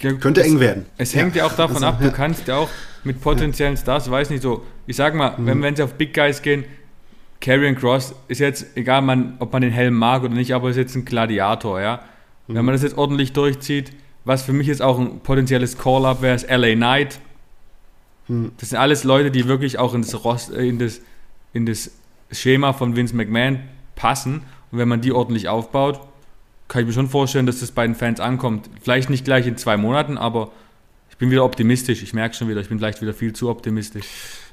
Könnte es, eng werden. Es hängt ja, auch davon also, ab, du kannst ja auch mit potenziellen Stars, weiß nicht so, ich sag mal, mhm. wenn, wenn sie auf Big Guys gehen, Karrion Cross ist jetzt, egal man, ob man den Helm mag oder nicht, aber ist jetzt ein Gladiator, ja. Mhm. Wenn man das jetzt ordentlich durchzieht, was für mich jetzt auch ein potenzielles Call-Up wäre, ist LA Knight. Mhm. Das sind alles Leute, die wirklich auch ins Rost, äh, in, das, in das Schema von Vince McMahon passen. Und wenn man die ordentlich aufbaut, kann ich mir schon vorstellen, dass das bei den Fans ankommt. Vielleicht nicht gleich in zwei Monaten, aber ich bin wieder optimistisch. Ich merke schon wieder, ich bin vielleicht wieder viel zu optimistisch.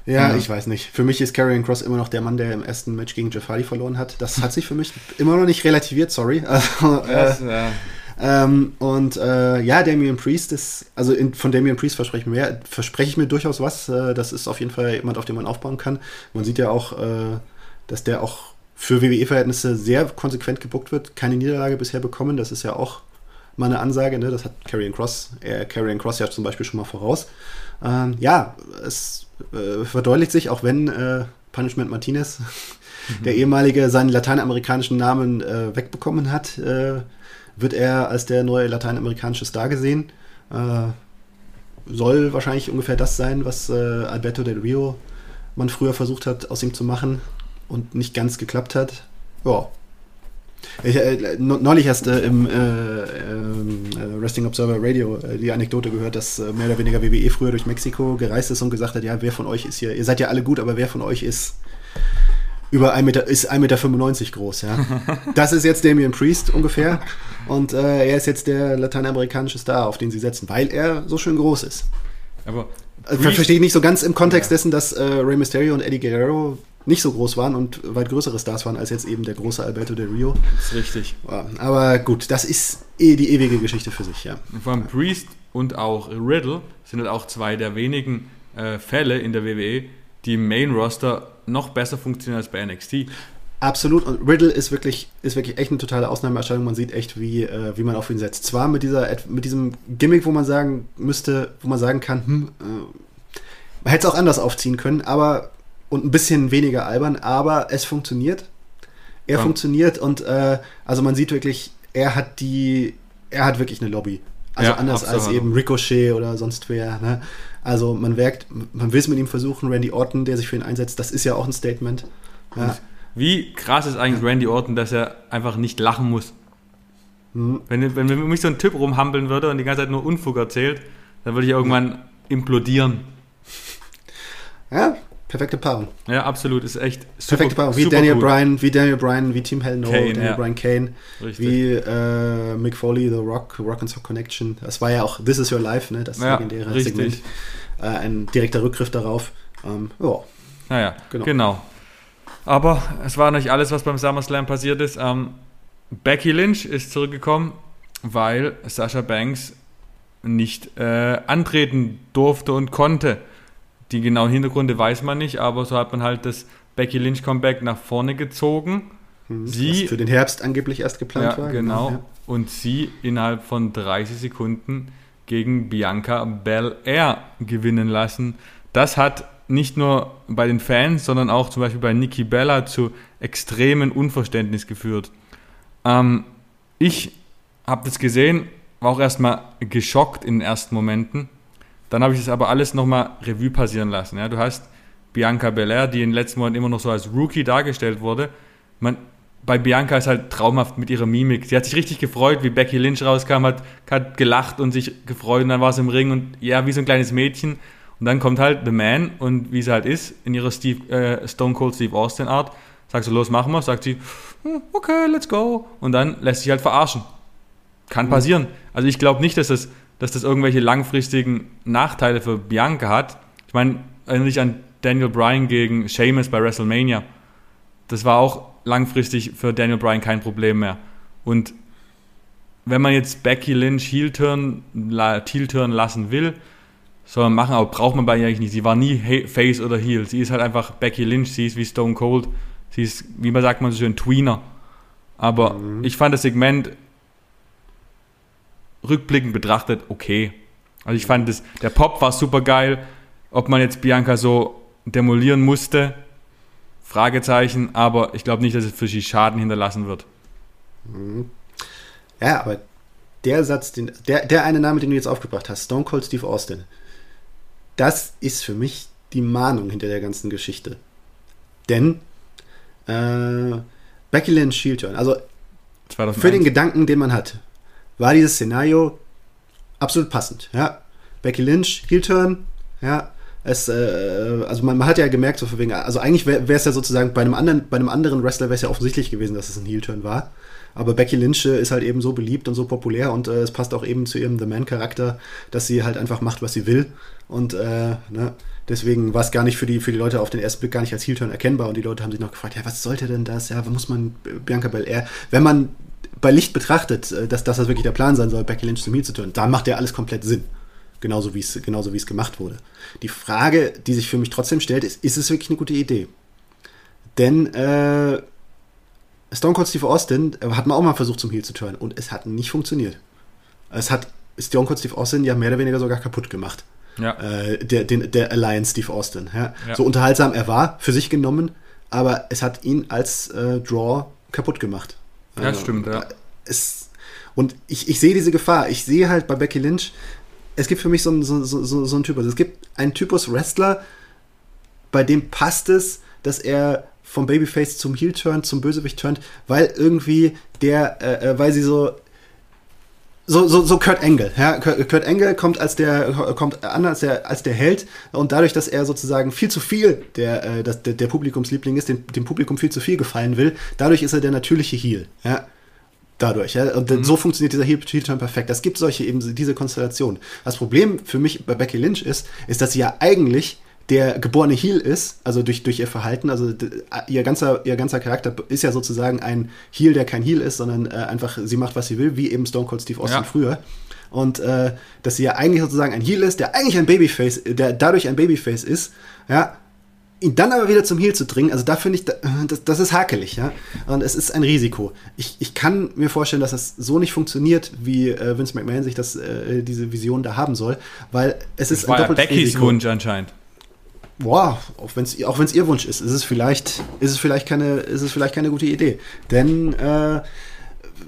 Ja, ja, ich weiß nicht. Für mich ist Karrion Cross immer noch der Mann, der im ersten Match gegen Jeff Hardy verloren hat. Das hat sich für mich immer noch nicht relativiert, sorry. Also, yes, äh, ja. Ähm, und äh, ja, Damian Priest ist, also in, von Damian Priest verspreche ich mir, verspreche ich mir durchaus was. Äh, das ist auf jeden Fall jemand, auf den man aufbauen kann. Man sieht ja auch, äh, dass der auch für WWE-Verhältnisse sehr konsequent gebuckt wird, keine Niederlage bisher bekommen. Das ist ja auch mal eine Ansage, ne? das hat Karrion Cross, äh, Karrion Cross ja zum Beispiel schon mal voraus. Ähm, ja, es äh, verdeutlicht sich, auch wenn äh, Punishment Martinez, mhm. der ehemalige, seinen lateinamerikanischen Namen äh, wegbekommen hat, äh, wird er als der neue lateinamerikanische Star gesehen. Äh, soll wahrscheinlich ungefähr das sein, was äh, Alberto del Rio man früher versucht hat, aus ihm zu machen und nicht ganz geklappt hat. Ja. Ich, äh, neulich erst äh, im äh, ähm, äh, Wrestling Observer Radio äh, die Anekdote gehört, dass äh, mehr oder weniger WWE früher durch Mexiko gereist ist und gesagt hat, ja, wer von euch ist hier, ihr seid ja alle gut, aber wer von euch ist über 1 Meter, ist 1,95 Meter groß, ja. Das ist jetzt Damian Priest ungefähr. Und er ist jetzt der lateinamerikanische Star, auf den sie setzen, weil er so schön groß ist. Aber also, verstehe ich nicht so ganz im Kontext ja. dessen, dass Rey Mysterio und Eddie Guerrero nicht so groß waren und weit größere Stars waren als jetzt eben der große Alberto del Rio. Das ist richtig. Aber gut, das ist eh die ewige Geschichte für sich, ja. Vor allem Priest und auch Riddle sind halt auch zwei der wenigen äh, Fälle in der WWE, die im Main Roster noch besser funktionieren als bei NXT. Absolut. Und Riddle ist wirklich, ist wirklich echt eine totale Ausnahmeerscheinung. Man sieht echt, wie, äh, wie man auf ihn setzt. Zwar mit, dieser, mit diesem Gimmick, wo man sagen müsste, wo man sagen kann, hm, äh, man hätte es auch anders aufziehen können, aber und ein bisschen weniger albern, aber es funktioniert. Er ja. funktioniert und äh, also man sieht wirklich, er hat die, er hat wirklich eine Lobby. Also ja, anders als eben Ricochet oder sonst wer. Ne? Also man merkt, man will es mit ihm versuchen. Randy Orton, der sich für ihn einsetzt, das ist ja auch ein Statement. Ja. Wie krass ist eigentlich Randy Orton, dass er einfach nicht lachen muss? Mhm. Wenn, wenn mich so ein Typ rumhampeln würde und die ganze Zeit nur Unfug erzählt, dann würde ich irgendwann implodieren. Ja, perfekte Paarung. Ja, absolut, ist echt super. Perfekte Paarung, wie Daniel gut. Bryan, wie Daniel Bryan, wie Team Hell No, Kane, Daniel ja. Bryan Kane, Richtig. wie äh, Mick Foley, The Rock, Rock and Sock Connection. Das war ja auch This Is Your Life, ne, das ja, legendäre richtig. Segment. Äh, ein direkter Rückgriff darauf. Ähm, ja. Naja, genau. genau. Aber es war nicht alles, was beim SummerSlam passiert ist. Ähm, Becky Lynch ist zurückgekommen, weil Sasha Banks nicht äh, antreten durfte und konnte. Die genauen Hintergründe weiß man nicht, aber so hat man halt das Becky Lynch Comeback nach vorne gezogen. Hm, sie, was für den Herbst angeblich erst geplant ja, war. Genau. Ja. Und sie innerhalb von 30 Sekunden gegen Bianca Belair gewinnen lassen. Das hat nicht nur bei den Fans, sondern auch zum Beispiel bei Nikki Bella zu extremen Unverständnis geführt. Ähm, ich habe das gesehen, war auch erstmal geschockt in den ersten Momenten. Dann habe ich das aber alles nochmal Revue passieren lassen. Ja, du hast Bianca Belair, die in den letzten Monaten immer noch so als Rookie dargestellt wurde. Man, bei Bianca ist halt traumhaft mit ihrer Mimik. Sie hat sich richtig gefreut, wie Becky Lynch rauskam, hat, hat gelacht und sich gefreut und dann war sie im Ring und ja, wie so ein kleines Mädchen. Und dann kommt halt The Man und wie sie halt ist, in ihrer Steve, äh, Stone Cold Steve Austin Art, sagt so, los, machen wir, sagt sie, hm, okay, let's go. Und dann lässt sich halt verarschen. Kann mhm. passieren. Also ich glaube nicht, dass das, dass das irgendwelche langfristigen Nachteile für Bianca hat. Ich meine, erinnere dich an Daniel Bryan gegen Sheamus bei WrestleMania. Das war auch langfristig für Daniel Bryan kein Problem mehr. Und wenn man jetzt Becky Lynch Heel-Turn Heel lassen will, soll man machen, aber braucht man bei ihr eigentlich nicht. Sie war nie Face oder Heel. Sie ist halt einfach Becky Lynch, sie ist wie Stone Cold. Sie ist, wie man sagt man so schön, Tweener. Aber mhm. ich fand das Segment rückblickend betrachtet okay. Also ich fand das, der Pop war super geil. Ob man jetzt Bianca so demolieren musste, Fragezeichen, aber ich glaube nicht, dass es für sie Schaden hinterlassen wird. Mhm. Ja, aber der Satz, den, der, der eine Name, den du jetzt aufgebracht hast, Stone Cold Steve Austin, das ist für mich die Mahnung hinter der ganzen Geschichte. Denn äh, Becky Lynch Shield Turn, also 2001. für den Gedanken, den man hat, war dieses Szenario absolut passend. Ja? Becky Lynch, Heel Turn, ja, es, äh, also man, man, hat ja gemerkt, so von wegen, also eigentlich wäre es ja sozusagen bei einem anderen, bei einem anderen Wrestler wäre es ja offensichtlich gewesen, dass es ein Heel-Turn war. Aber Becky Lynch äh, ist halt eben so beliebt und so populär und äh, es passt auch eben zu ihrem The Man-Charakter, dass sie halt einfach macht, was sie will. Und äh, ne, deswegen war es gar nicht für die, für die Leute auf den ersten Blick gar nicht als Heel-Turn erkennbar. Und die Leute haben sich noch gefragt, ja, was sollte denn das? Ja, muss man Bianca Belair, wenn man bei Licht betrachtet, äh, dass, dass das wirklich der Plan sein soll, Becky Lynch zum Heel zu tun, dann macht ja alles komplett Sinn. Genauso wie es genauso wie es gemacht wurde. Die Frage, die sich für mich trotzdem stellt, ist, ist es wirklich eine gute Idee? Denn äh, Stone Cold Steve Austin äh, hat man auch mal versucht zum Heel zu turnen und es hat nicht funktioniert. Es hat Stone Cold Steve Austin ja mehr oder weniger sogar kaputt gemacht. Ja. Äh, der, den, der Alliance Steve Austin. Ja? Ja. So unterhaltsam er war, für sich genommen, aber es hat ihn als äh, Draw kaputt gemacht. Ja, stimmt, ja. Es, und ich, ich sehe diese Gefahr. Ich sehe halt bei Becky Lynch, es gibt für mich so, so, so, so einen Typus. Es gibt einen Typus Wrestler, bei dem passt es, dass er vom Babyface zum Heel turnt, zum Bösewicht turnt, weil irgendwie der, äh, äh weil sie so so, so, so Kurt Angle. Ja? Kurt Angle kommt als der kommt an als der als der Held und dadurch, dass er sozusagen viel zu viel der äh, der, der Publikumsliebling ist, dem, dem Publikum viel zu viel gefallen will, dadurch ist er der natürliche Heel. Ja? dadurch. Ja? Und mhm. so funktioniert dieser Heel-Turn perfekt. Es gibt solche eben diese Konstellation. Das Problem für mich bei Becky Lynch ist, ist, dass sie ja eigentlich der geborene Heel ist, also durch, durch ihr Verhalten, also ihr ganzer, ihr ganzer Charakter ist ja sozusagen ein Heel, der kein Heel ist, sondern äh, einfach, sie macht, was sie will, wie eben Stone Cold Steve Austin ja. früher. Und äh, dass sie ja eigentlich sozusagen ein Heel ist, der eigentlich ein Babyface, der dadurch ein Babyface ist, ja, ihn dann aber wieder zum Heel zu dringen, also da finde ich, das, das, ist hakelig, ja. Und es ist ein Risiko. Ich, ich kann mir vorstellen, dass das so nicht funktioniert, wie äh, Vince McMahon sich das, äh, diese Vision da haben soll, weil es ist das war ein doppeltes ja Beckys Risiko. Wunsch anscheinend. Boah, auch wenn es auch ihr Wunsch ist, ist es vielleicht, ist es vielleicht keine, ist es vielleicht keine gute Idee. Denn äh,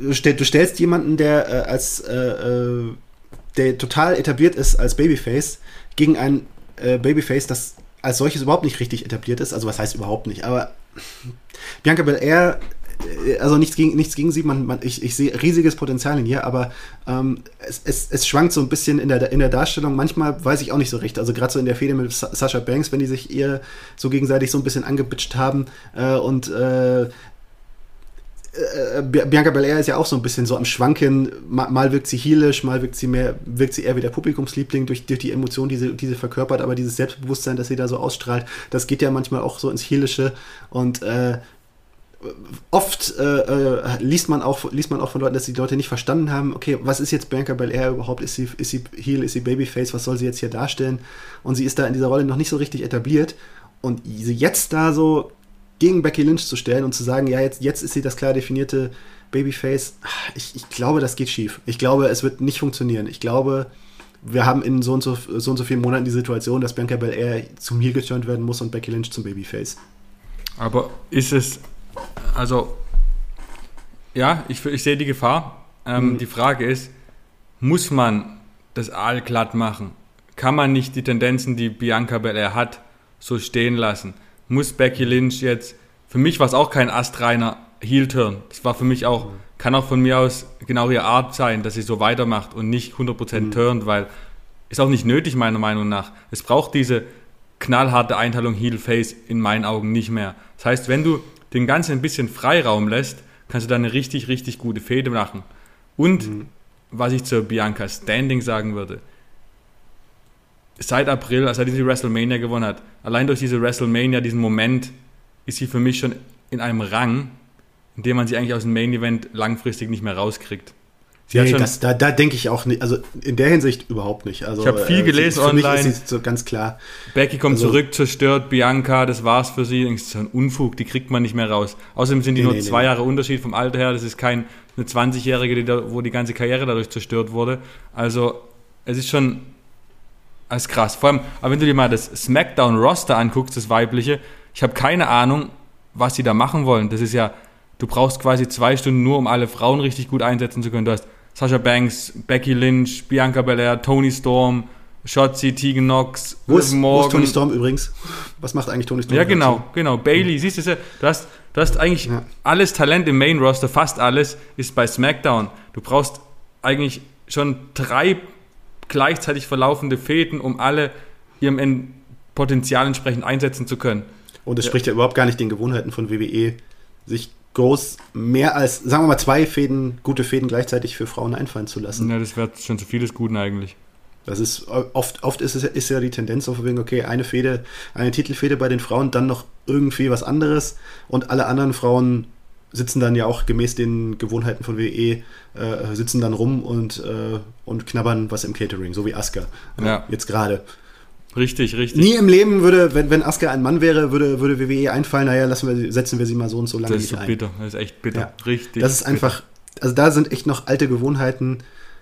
du, stell, du stellst jemanden, der äh, als äh, äh, der total etabliert ist als Babyface, gegen ein äh, Babyface, das als solches überhaupt nicht richtig etabliert ist. Also was heißt überhaupt nicht, aber Bianca Belair also nichts gegen, nichts gegen sie, man, man, ich, ich sehe riesiges Potenzial in ihr, aber ähm, es, es, es schwankt so ein bisschen in der, in der Darstellung. Manchmal weiß ich auch nicht so recht. Also gerade so in der Fehde mit Sascha Banks, wenn die sich ihr so gegenseitig so ein bisschen angebitscht haben äh, und äh, äh, Bianca Belair ist ja auch so ein bisschen so am Schwanken. Mal, mal wirkt sie heelisch, mal wirkt sie mehr, wirkt sie eher wie der Publikumsliebling durch, durch die Emotionen, die sie, die sie verkörpert, aber dieses Selbstbewusstsein, das sie da so ausstrahlt, das geht ja manchmal auch so ins Heelische und äh, oft äh, äh, liest, man auch, liest man auch von Leuten, dass die Leute nicht verstanden haben, okay, was ist jetzt Bianca Belair überhaupt? Ist sie, ist sie Heel, ist sie Babyface? Was soll sie jetzt hier darstellen? Und sie ist da in dieser Rolle noch nicht so richtig etabliert. Und sie jetzt da so gegen Becky Lynch zu stellen und zu sagen, ja, jetzt, jetzt ist sie das klar definierte Babyface, ich, ich glaube, das geht schief. Ich glaube, es wird nicht funktionieren. Ich glaube, wir haben in so und so, so, und so vielen Monaten die Situation, dass Bianca Belair zum Heel geturnt werden muss und Becky Lynch zum Babyface. Aber ist es also, ja, ich, ich sehe die Gefahr. Ähm, mhm. Die Frage ist, muss man das Aal glatt machen? Kann man nicht die Tendenzen, die Bianca Belair hat, so stehen lassen? Muss Becky Lynch jetzt, für mich war es auch kein astreiner Heel-Turn. Das war für mich auch, mhm. kann auch von mir aus genau ihre Art sein, dass sie so weitermacht und nicht 100% mhm. turnt, weil ist auch nicht nötig, meiner Meinung nach. Es braucht diese knallharte Einteilung Heel-Face in meinen Augen nicht mehr. Das heißt, wenn du den Ganzen ein bisschen Freiraum lässt, kannst du da eine richtig, richtig gute Fehde machen. Und mhm. was ich zur Bianca Standing sagen würde, seit April, als er diese WrestleMania gewonnen hat, allein durch diese WrestleMania, diesen Moment, ist sie für mich schon in einem Rang, in dem man sie eigentlich aus dem Main Event langfristig nicht mehr rauskriegt. Sie nee, das, da, da denke ich auch nicht, also in der Hinsicht überhaupt nicht. Also, ich habe viel äh, gelesen für online. Mich ist so ganz klar. Becky kommt also, zurück, zerstört Bianca, das war's für sie. Das ist ein Unfug, die kriegt man nicht mehr raus. Außerdem sind die nee, nur nee, zwei Jahre Unterschied vom Alter her. Das ist kein eine 20-Jährige, die da, wo die ganze Karriere dadurch zerstört wurde. Also es ist schon als krass. Vor allem, aber wenn du dir mal das SmackDown-Roster anguckst, das weibliche, ich habe keine Ahnung, was sie da machen wollen. Das ist ja, du brauchst quasi zwei Stunden nur, um alle Frauen richtig gut einsetzen zu können. Du hast Sasha Banks, Becky Lynch, Bianca Belair, Tony Storm, Shotzi, Tegan Knox, wo ist. Wo ist Tony Storm übrigens? Was macht eigentlich Tony Storm? Ja, genau, genau. Bailey, siehst du, du hast, du hast eigentlich ja. alles Talent im Main Roster, fast alles ist bei SmackDown. Du brauchst eigentlich schon drei gleichzeitig verlaufende Fäden, um alle ihrem Potenzial entsprechend einsetzen zu können. Und es ja. spricht ja überhaupt gar nicht den Gewohnheiten von WWE, sich groß mehr als, sagen wir mal, zwei Fäden, gute Fäden gleichzeitig für Frauen einfallen zu lassen. Ja, das wäre schon zu vieles Guten eigentlich. Das ist oft, oft ist, es, ist ja die Tendenz auf wegen, okay, eine Fäde, eine Titelfäde bei den Frauen, dann noch irgendwie was anderes und alle anderen Frauen sitzen dann ja auch gemäß den Gewohnheiten von WE, äh, sitzen dann rum und, äh, und knabbern was im Catering, so wie Asuka. Ja. Jetzt gerade. Richtig, richtig. Nie im Leben würde, wenn, wenn Asuka ein Mann wäre, würde, würde WWE einfallen, naja, lassen wir, setzen wir sie mal so und so lange. Das ist bitter, das ist echt bitter. Ja. Richtig. Das ist einfach, also da sind echt noch alte Gewohnheiten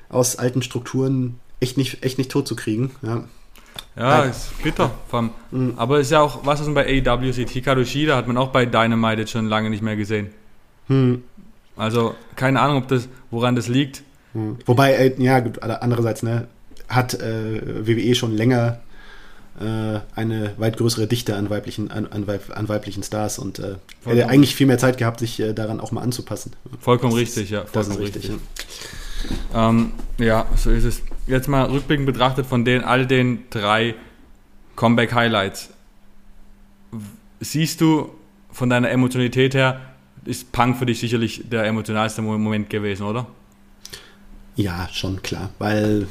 aus alten Strukturen echt nicht, echt nicht tot zu kriegen. Ja, ja ist bitter. Ja. Mhm. Aber ist ja auch, was man bei AEW sieht, Hikaru Shida hat man auch bei Dynamite jetzt schon lange nicht mehr gesehen. Hm. Also, keine Ahnung, ob das, woran das liegt. Hm. Wobei, äh, ja, andererseits, ne, hat äh, WWE schon länger äh, eine weit größere Dichte an weiblichen, an, an, an weiblichen Stars und äh, hätte eigentlich viel mehr Zeit gehabt, sich äh, daran auch mal anzupassen. Vollkommen das richtig, ja. Vollkommen richtig. richtig ja. Ähm, ja, so ist es. Jetzt mal rückblickend betrachtet von den, all den drei Comeback-Highlights. Siehst du von deiner Emotionalität her, ist Punk für dich sicherlich der emotionalste Moment gewesen, oder? Ja, schon klar, weil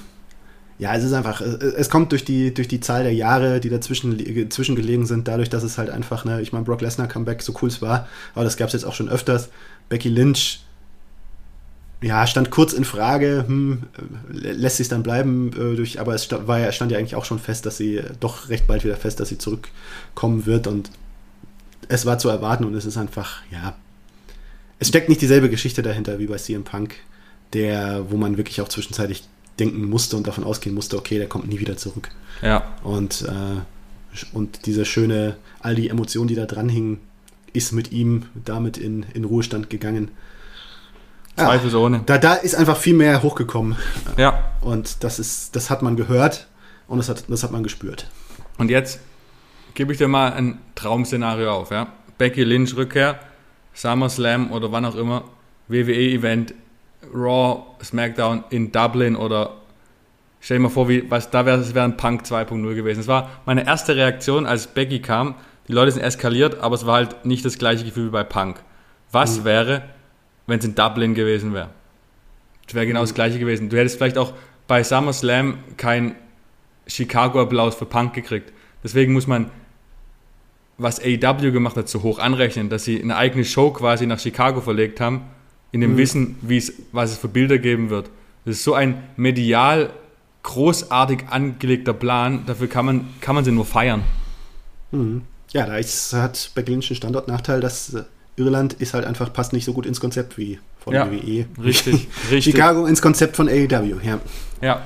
ja, es ist einfach, es kommt durch die, durch die Zahl der Jahre, die dazwischen dazwischen gelegen sind, dadurch, dass es halt einfach, ne, ich meine, Brock Lesnar Comeback, so cool es war, aber das gab es jetzt auch schon öfters. Becky Lynch, ja, stand kurz in Frage, hm, lässt sich dann bleiben, äh, durch, aber es stand, war ja, stand ja eigentlich auch schon fest, dass sie doch recht bald wieder fest, dass sie zurückkommen wird und es war zu erwarten und es ist einfach, ja, es steckt nicht dieselbe Geschichte dahinter wie bei CM Punk, der, wo man wirklich auch zwischenzeitlich denken musste und davon ausgehen musste, okay, der kommt nie wieder zurück. Ja. Und äh, und diese schöne, all die Emotionen, die da dran hingen, ist mit ihm damit in, in Ruhestand gegangen. Zweifelsohne. Da, da ist einfach viel mehr hochgekommen. Ja. Und das ist, das hat man gehört und das hat, das hat man gespürt. Und jetzt gebe ich dir mal ein Traum-Szenario auf, ja. Becky Lynch Rückkehr, SummerSlam oder wann auch immer, WWE-Event, Raw, SmackDown in Dublin oder stell dir mal vor, wie, was da wäre, es wäre ein Punk 2.0 gewesen. Es war meine erste Reaktion, als Becky kam. Die Leute sind eskaliert, aber es war halt nicht das gleiche Gefühl wie bei Punk. Was mhm. wäre, wenn es in Dublin gewesen wäre? Es wäre genau mhm. das gleiche gewesen. Du hättest vielleicht auch bei SummerSlam kein Chicago-Applaus für Punk gekriegt. Deswegen muss man was AEW gemacht hat, so hoch anrechnen, dass sie eine eigene Show quasi nach Chicago verlegt haben, in dem mhm. Wissen, wie es, was es für Bilder geben wird. Das ist so ein medial großartig angelegter Plan, dafür kann man, kann man sie nur feiern. Mhm. Ja, da ist, hat bei Lynch einen Standortnachteil, dass äh, Irland ist halt einfach, passt nicht so gut ins Konzept wie von ja, WWE. Richtig, richtig. Chicago ins Konzept von AEW, ja. Ja.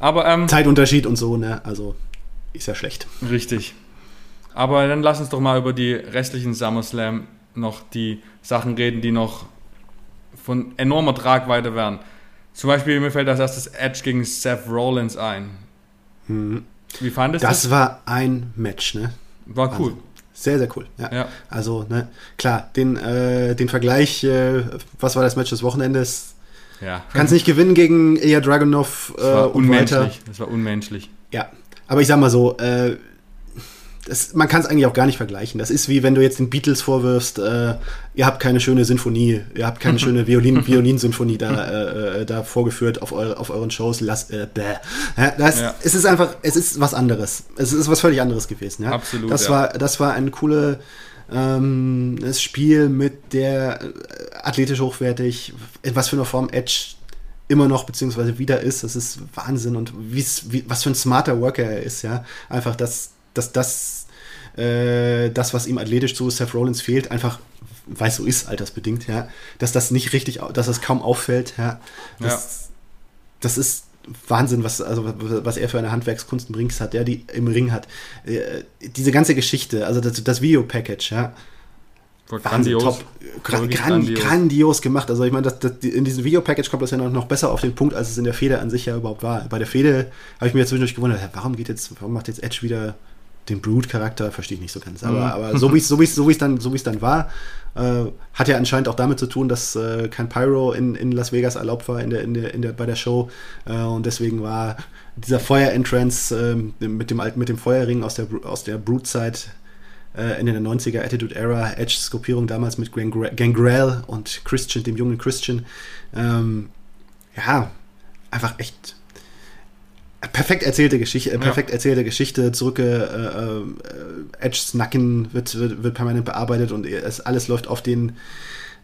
Aber, ähm, Zeitunterschied und so, ne? Also ist ja schlecht. Richtig. Aber dann lass uns doch mal über die restlichen SummerSlam noch die Sachen reden, die noch von enormer Tragweite wären. Zum Beispiel, mir fällt als erstes Edge gegen Seth Rollins ein. Hm. Wie fandest du das? Das war ein Match, ne? War cool. Also, sehr, sehr cool. Ja. ja. Also, ne, klar, den, äh, den Vergleich, äh, was war das Match des Wochenendes? Ja. Kannst nicht gewinnen gegen Ilya Dragunov äh, das war und unmenschlich. weiter. Das war unmenschlich. Ja, aber ich sag mal so, äh, das, man kann es eigentlich auch gar nicht vergleichen. Das ist wie wenn du jetzt den Beatles vorwirfst, äh, ihr habt keine schöne Sinfonie, ihr habt keine schöne Violin, Violinsinfonie da, äh, äh, da vorgeführt auf, eu, auf euren Shows. Lass, äh, ja, das, ja. Es ist einfach, es ist was anderes. Es ist was völlig anderes gewesen. Ja? Absolut. Das, war, das war ein cooles ähm, Spiel mit der äh, athletisch hochwertig, in was für eine Form Edge immer noch beziehungsweise wieder ist. Das ist Wahnsinn und wie, was für ein smarter Worker er ist, ja. Einfach, dass, dass das, äh, das, was ihm athletisch zu Seth Rollins fehlt, einfach, weil so ist, altersbedingt, ja, dass das nicht richtig, dass das kaum auffällt, ja. Das, ja. das ist Wahnsinn, was, also, was er für eine Handwerkskunst im Ring hat, der die im Ring hat. Äh, diese ganze Geschichte, also das, das Video-Package, ja grandios. Top, gran, grandios. grandios. gemacht. Also ich meine, das, das, in diesem Video-Package kommt das ja noch, noch besser auf den Punkt, als es in der Fehde an sich ja überhaupt war. Bei der Fehde habe ich mir jetzt zwischendurch gewundert, warum geht jetzt, warum macht jetzt Edge wieder den Brood-Charakter? Verstehe ich nicht so ganz. Aber, mhm. aber so wie es so so dann, so dann war, äh, hat ja anscheinend auch damit zu tun, dass äh, kein Pyro in, in Las Vegas erlaubt war in der, in der, in der, bei der Show. Äh, und deswegen war dieser Feuer-Entrance äh, mit dem mit dem Feuerring aus der, aus der Brood-Zeit äh, Ende der 90er Attitude Era, Edge-Skopierung damals mit Gangrel und Christian, dem jungen Christian. Ähm, ja, einfach echt perfekt erzählte Geschichte, äh, perfekt ja. erzählte Geschichte. Zurück, äh, äh, Edges Nacken wird, wird, wird permanent bearbeitet und es, alles läuft auf den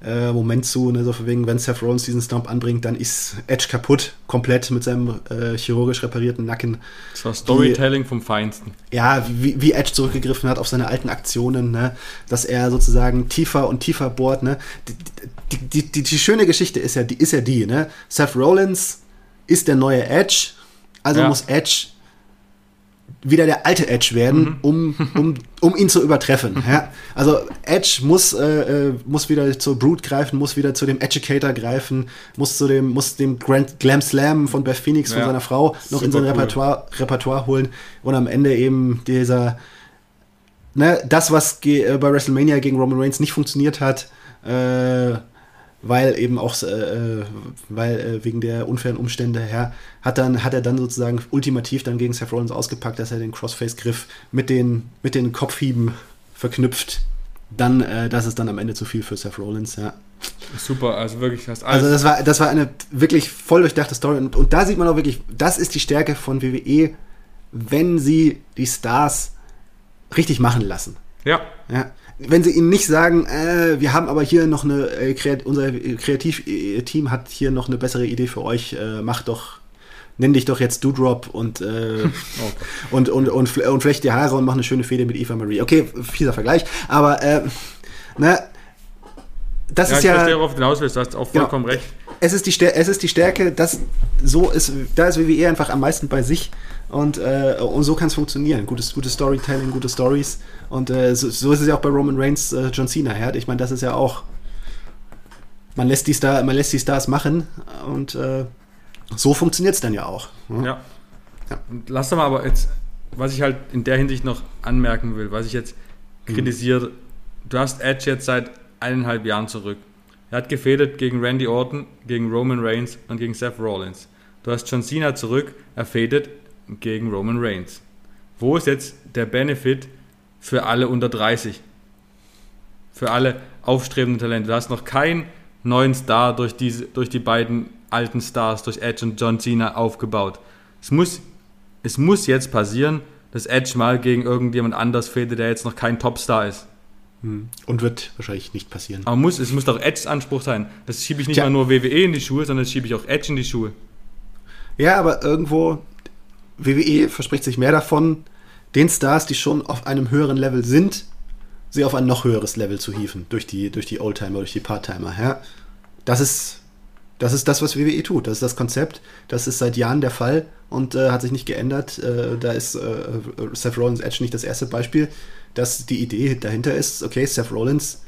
äh, Moment zu, ne, so von wegen, wenn Seth Rollins diesen Stomp anbringt, dann ist Edge kaputt, komplett mit seinem äh, chirurgisch reparierten Nacken. Das war Storytelling wie, vom Feinsten. Ja, wie, wie Edge zurückgegriffen hat auf seine alten Aktionen, ne, dass er sozusagen tiefer und tiefer bohrt. Ne. Die, die, die, die, schöne Geschichte ist ja, die, ist ja die, ne? Seth Rollins ist der neue Edge, also ja. muss Edge wieder der alte Edge werden, mhm. um, um, um ihn zu übertreffen. Ja? Also Edge muss, äh, äh, muss wieder zur Brute greifen, muss wieder zu dem Educator greifen, muss zu dem, muss dem Grand Glam Slam von Beth Phoenix, von ja. seiner Frau, noch Super in sein cool. Repertoire, Repertoire holen und am Ende eben dieser, ne, das, was äh, bei WrestleMania gegen Roman Reigns nicht funktioniert hat, äh, weil eben auch, äh, weil äh, wegen der unfairen Umstände her, hat, dann, hat er dann sozusagen ultimativ dann gegen Seth Rollins ausgepackt, dass er den Crossface-Griff mit den, mit den Kopfhieben verknüpft. Dann, äh, das ist dann am Ende zu viel für Seth Rollins, ja. Super, also wirklich hast alles. Also das war, das war eine wirklich voll durchdachte Story. Und, und da sieht man auch wirklich, das ist die Stärke von WWE, wenn sie die Stars richtig machen lassen. Ja. Ja wenn sie ihnen nicht sagen, äh, wir haben aber hier noch eine, äh, Kreat unser Kreativteam hat hier noch eine bessere Idee für euch, äh, mach doch, nenn dich doch jetzt Doodrop und, äh, okay. und, und, und, und, flecht die Haare und mach eine schöne Fehde mit Eva Marie. Okay, fieser Vergleich, aber, äh, ne, das ja, ist ja. Ich verstehe, worauf du hinaus willst, du hast auch vollkommen genau, recht. Es ist, die es ist die Stärke, dass so ist, da ist WWE einfach am meisten bei sich Und, äh, und so kann es funktionieren. Gutes, gutes Storytelling, gute Stories. Und äh, so, so, ist es ja auch bei Roman Reigns, äh, John Cena. Ja? Ich meine, das ist ja auch. Man lässt die, Star, man lässt die Stars machen und äh, so funktioniert es dann ja auch. Ja. ja. ja. Lass doch mal aber jetzt, was ich halt in der Hinsicht noch anmerken will, was ich jetzt mhm. kritisiere, du hast Edge jetzt seit eineinhalb Jahren zurück. Er hat gefädelt gegen Randy Orton, gegen Roman Reigns und gegen Seth Rollins. Du hast John Cena zurück, er fädet gegen Roman Reigns. Wo ist jetzt der Benefit für alle unter 30? Für alle aufstrebenden Talente. Du hast noch keinen neuen Star durch, diese, durch die beiden alten Stars, durch Edge und John Cena aufgebaut. Es muss, es muss jetzt passieren, dass Edge mal gegen irgendjemand anders fädet, der jetzt noch kein Topstar ist. Hm. Und wird wahrscheinlich nicht passieren. Aber muss, es muss doch Edges Anspruch sein. Das schiebe ich nicht Tja. mal nur WWE in die Schuhe, sondern das schiebe ich auch Edge in die Schuhe. Ja, aber irgendwo, WWE verspricht sich mehr davon, den Stars, die schon auf einem höheren Level sind, sie auf ein noch höheres Level zu hieven, durch die, durch die Oldtimer, durch die Parttimer. Ja? Das, ist, das ist das, was WWE tut. Das ist das Konzept. Das ist seit Jahren der Fall und äh, hat sich nicht geändert. Äh, da ist äh, Seth Rollins Edge nicht das erste Beispiel, dass die Idee dahinter ist, okay, Seth Rollins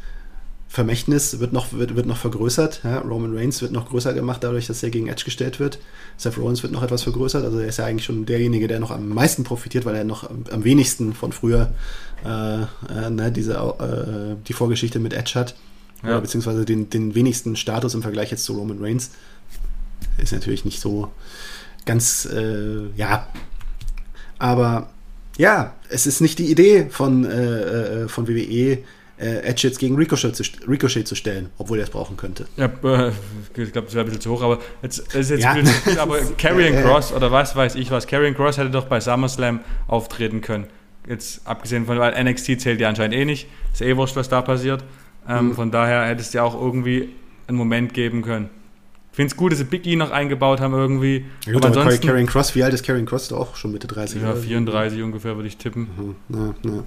Vermächtnis wird noch, wird, wird noch vergrößert. Ja? Roman Reigns wird noch größer gemacht, dadurch, dass er gegen Edge gestellt wird. Seth Rollins wird noch etwas vergrößert. Also er ist ja eigentlich schon derjenige, der noch am meisten profitiert, weil er noch am, am wenigsten von früher äh, äh, ne, diese, äh, die Vorgeschichte mit Edge hat. Ja. Oder beziehungsweise den, den wenigsten Status im Vergleich jetzt zu Roman Reigns. Ist natürlich nicht so ganz, äh, ja. Aber ja, es ist nicht die Idee von, äh, äh, von WWE, äh, Edge jetzt gegen Ricochet zu, Ricochet zu stellen, obwohl er es brauchen könnte. Ja, äh, ich glaube, das wäre ein bisschen zu hoch, aber jetzt ist jetzt ja. viel, aber Karrion Cross oder was weiß ich was, Karrion Cross hätte doch bei SummerSlam auftreten können. Jetzt abgesehen von, weil NXT zählt ja anscheinend eh nicht, ist eh wurscht, was da passiert. Ähm, mhm. Von daher hättest du ja auch irgendwie einen Moment geben können. Ich finde es gut, dass sie Big E noch eingebaut haben irgendwie. Ja, gut, aber, aber Karrion Cross, wie alt ist Karrion Cross? Doch schon Mitte 30. Ja, 34 ungefähr würde ich tippen. Mhm. Ja, ja.